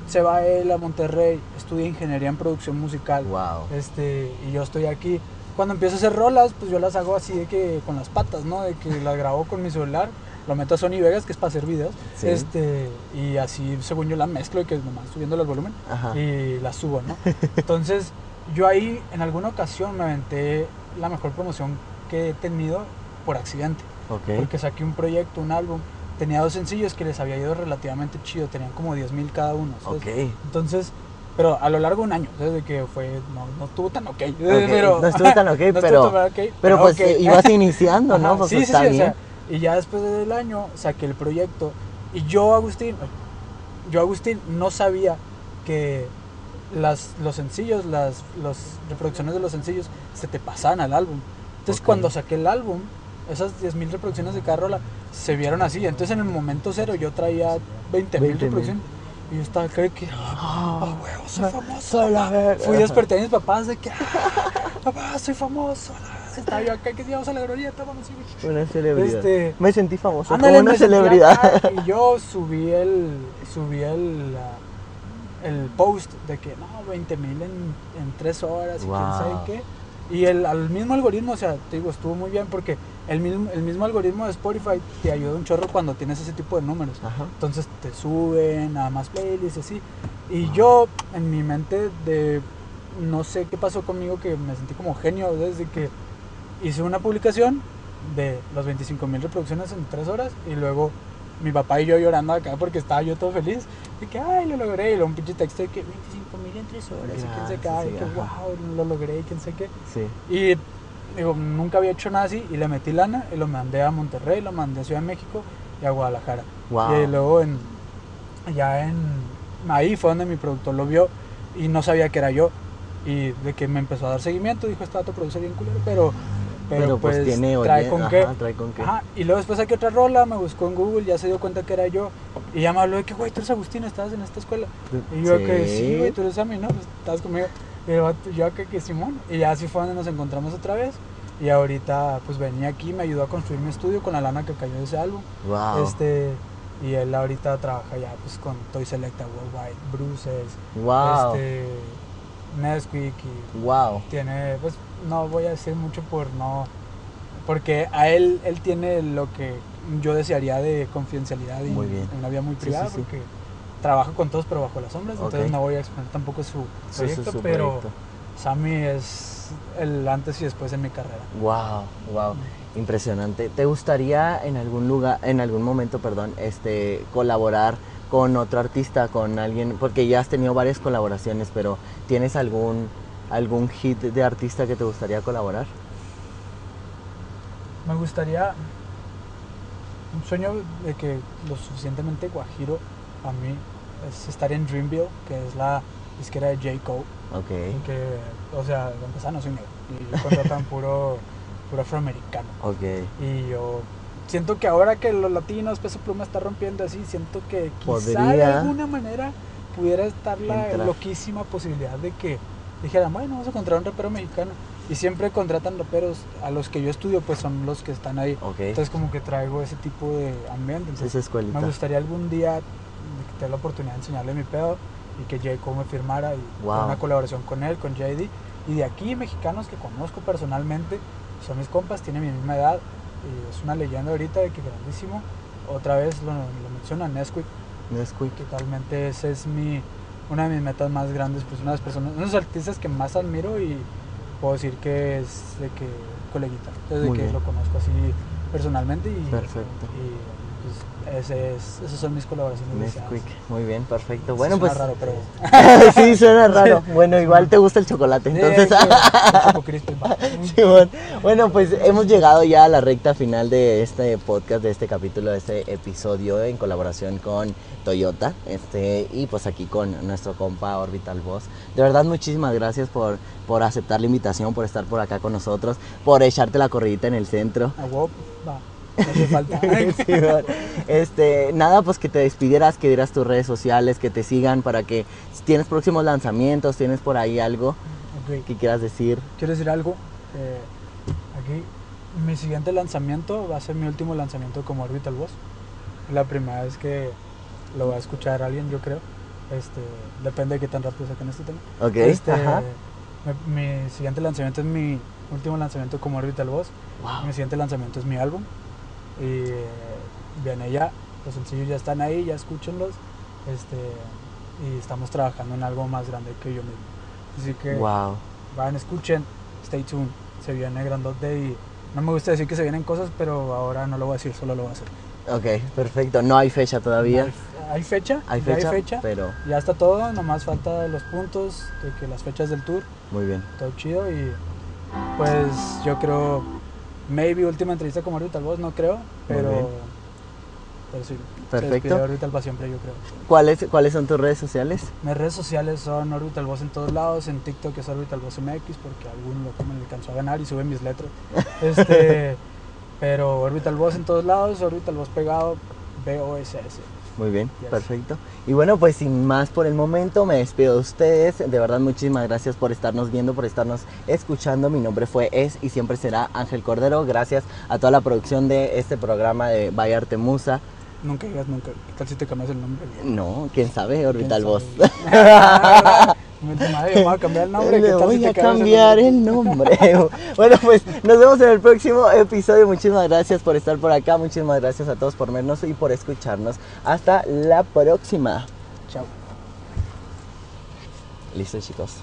B: se va él a Monterrey, estudia ingeniería en producción musical.
A: Wow.
B: Este, y yo estoy aquí. Cuando empiezo a hacer rolas, pues yo las hago así de que con las patas, ¿no? De que las grabo con mi celular, lo meto a Sony Vegas, que es para hacer videos.
A: Sí.
B: Este, y así según yo la mezclo y que nomás subiéndole el volumen
A: Ajá.
B: y la subo, ¿no? Entonces, yo ahí en alguna ocasión me aventé la mejor promoción que he tenido por accidente.
A: Ok.
B: Porque saqué un proyecto, un álbum. Tenía dos sencillos que les había ido relativamente chido, tenían como 10 mil cada uno. ¿sabes?
A: Ok.
B: Entonces, pero a lo largo de un año, desde que fue, no, no estuvo tan ok.
A: Ok, (laughs)
B: Pero,
A: no estuvo tan ok, (laughs)
B: no
A: pero-
B: tan ok,
A: Pero pues
B: ok.
A: eh, ibas (laughs) iniciando, ¿no? Pues
B: sí, sí,
A: está
B: sí, o
A: bien.
B: sea, y ya después del año saqué el proyecto y yo, Agustín, yo, Agustín, no sabía que las, los sencillos, las los reproducciones de los sencillos se te pasaban al álbum. Entonces cuando saqué el álbum, esas 10.000 reproducciones de cada rola se vieron así. Entonces en el momento cero yo traía 20.000
A: 20,000.
B: reproducciones. Y yo estaba de que, ah, huevo, soy famoso.
A: la.
B: Fui desperté a mis papás de que, ah, (laughs) papá, soy famoso. la- Estaba yo acá que si vamos a la glorieta, vamos a ir.
A: Una celebridad.
B: Este-
A: Me sentí famoso
B: Ándale,
A: como una celebridad. (laughs)
B: Y yo subí el, subí el, el post de que no, 20 mil en, en tres horas y quién sabe
A: Wow.
B: qué. Y el al mismo algoritmo, o sea, te digo, estuvo muy bien porque el mismo, el mismo algoritmo de Spotify te ayuda un chorro cuando tienes ese tipo de números.
A: Ajá.
B: Entonces te suben a más playlists así. Y yo, en mi mente, de no sé qué pasó conmigo, que me sentí como genio desde que hice una publicación de las 25 mil reproducciones en tres horas y luego mi papá y yo llorando acá porque estaba yo todo feliz. Y que, ay, lo logré. Y luego un pinche texto de que 25 mil en tres horas. y quién
A: Gracias,
B: ay,
A: sí,
B: que wow, lo logré y quién sé qué.
A: Sí.
B: Y digo, nunca había hecho nada así y le metí lana y lo mandé a Monterrey, lo mandé a Ciudad de México y a Guadalajara.
A: Wow.
B: Y luego en, ya en, ahí fue donde mi productor lo vio y no sabía que era yo. Y de que me empezó a dar seguimiento, dijo, este dato produce bien culero, pero, pero,
A: Pero, pues,
B: pues,
A: tiene
B: trae
A: oye-
B: con
A: ajá,
B: qué.
A: trae con qué.
B: Ajá, y luego después saqué otra rola, me buscó en Google, ya se dio cuenta que era yo. Y ya me habló de que, güey, tú eres Agustín, estabas en esta escuela. Y yo que sí, güey, tú eres a mí, ¿no? Pues estabas conmigo. Y yo que, que Simón. Y ya así fue donde nos encontramos otra vez. Y ahorita pues venía aquí, me ayudó a construir mi estudio con la lana que cayó de ese álbum.
A: Wow.
B: Este, y él ahorita trabaja ya pues con Toy Selecta Worldwide, Bruces,
A: wow.
B: este, Nesquik y
A: wow.
B: tiene, pues no voy a decir mucho por no, porque a él, él tiene lo que yo desearía de confidencialidad y
A: Muy bien.
B: una vida muy privada
A: sí, sí.
B: porque trabaja con todos pero bajo las sombras, entonces no voy a exponer tampoco su proyecto,
A: su
B: pero
A: proyecto.
B: Sammy es el antes y después en mi carrera.
A: Wow, wow, impresionante. ¿Te gustaría en algún lugar, en algún momento, perdón, este, colaborar con otro artista, con alguien, porque ya has tenido varias colaboraciones, pero ¿tienes algún algún hit de artista que te gustaría colaborar?
B: Me gustaría un sueño de que lo suficientemente guajiro a mí es estar en Dreamville, que es la disquera de J. Cole.
A: Ok,
B: Que, o sea, empezar no soy negro y contratan puro, puro afroamericano.
A: ok,
B: Y yo siento que ahora que los latinos, Peso Pluma está rompiendo así, siento que quizá de alguna manera pudiera estar la
A: entrar.
B: loquísima posibilidad de que dijeran, bueno, vamos a contratar un rapero mexicano. Y siempre contratan raperos a los que yo estudio, pues son los que están ahí. Entonces como que traigo ese tipo de ambiente. Entonces,
A: Esa escuelita.
B: me gustaría algún día tener la oportunidad de enseñarle mi pedo y que J. Cole me firmara y
A: Wow.
B: una colaboración con él, con JD. Y de aquí, mexicanos que conozco personalmente, son mis compas, tienen mi misma edad. Y es una leyenda ahorita de que grandísimo. Otra vez lo, lo menciona Nesquik,
A: No es quick.
B: totalmente ese es mi, una de mis metas más grandes, pues una de las personas, uno de los artistas que más admiro y puedo decir que es de que coleguita, desde
A: Muy
B: que
A: bien.
B: lo conozco así personalmente y,
A: Perfecto.
B: y ese es, esas son mis colaboraciones.
A: Nesquik. Muy bien, perfecto.
B: Sí
A: Bueno,
B: suena
A: pues.
B: raro, pero (laughs)
A: sí, suena (laughs) raro. Bueno, igual te gusta el chocolate, entonces.
B: Sí. (laughs)
A: Simón. Bueno, pues hemos llegado ya a la recta final de este podcast, de este capítulo, de este episodio en colaboración con Toyota. Este, y pues aquí con nuestro compa Orbital Boss. De verdad, muchísimas gracias por, por aceptar la invitación, por estar por acá con nosotros, por echarte la corridita en el centro.
B: A hace falta. (laughs)
A: Este, nada, pues que te despidieras, que dieras tus redes sociales, que te sigan para que si tienes próximos lanzamientos, tienes por ahí algo que quieras decir.
B: Quiero decir algo. eh, aquí, mi siguiente lanzamiento va a ser mi último lanzamiento como Orbital Boss. La primera vez que lo va a escuchar alguien, yo creo. Este, depende de qué tan rápido saquen este tema.
A: Ok,
B: Este,
A: ajá.
B: mi, mi siguiente lanzamiento es mi último lanzamiento como Orbital Boss.
A: Wow.
B: Mi siguiente lanzamiento es mi álbum. Y eh, viene ya. Los sencillos ya están ahí, ya escúchenlos. Este, y estamos trabajando en algo más grande que yo mismo. Así que
A: Wow.
B: vayan, escuchen, stay tuned. Se viene grandote y no me gusta decir que se vienen cosas, pero ahora no lo voy a decir, solo lo voy a hacer.
A: Ok, perfecto. No hay fecha todavía.
B: Hay, hay fecha,
A: Hay fecha,
B: hay fecha.
A: pero
B: Ya está todo, nomás falta los puntos, de que las fechas del tour,
A: muy bien.
B: todo chido y pues yo creo, maybe última entrevista como Orbital Boss, no creo, pero, sí.
A: Perfecto.
B: Se Orbital para siempre, yo creo.
A: ¿Cuáles, ¿Cuáles son tus redes sociales?
B: Mis redes sociales son Orbital Boss en todos lados, en TikTok es Orbital Boss MX porque algún loco me alcanzó a ganar y sube mis letras. (laughs) Este, pero Orbital Boss en todos lados, Orbital Boss pegado, B-O-S-S.
A: Muy bien,
B: Yes.
A: perfecto. Y bueno, pues sin más por el momento, me despido de ustedes. De verdad, muchísimas gracias por estarnos viendo, por estarnos escuchando. Mi nombre fue, es y siempre será Ángel Cordero. Gracias a toda la producción de este programa de Bayarte Musa.
B: Nunca digas nunca, ¿qué tal si te cambias el nombre?
A: No, quién sabe, Orbital
B: ¿Quién
A: Voz. (laughs)
B: madre, voy a cambiar el nombre. ¿qué
A: Le
B: tal si
A: voy a cambiar el nombre. (laughs) bueno, pues nos vemos en el próximo episodio. Muchísimas gracias por estar por acá. Muchísimas gracias a todos por vernos y por escucharnos. Hasta la próxima.
B: Chao.
A: Listo, chicos.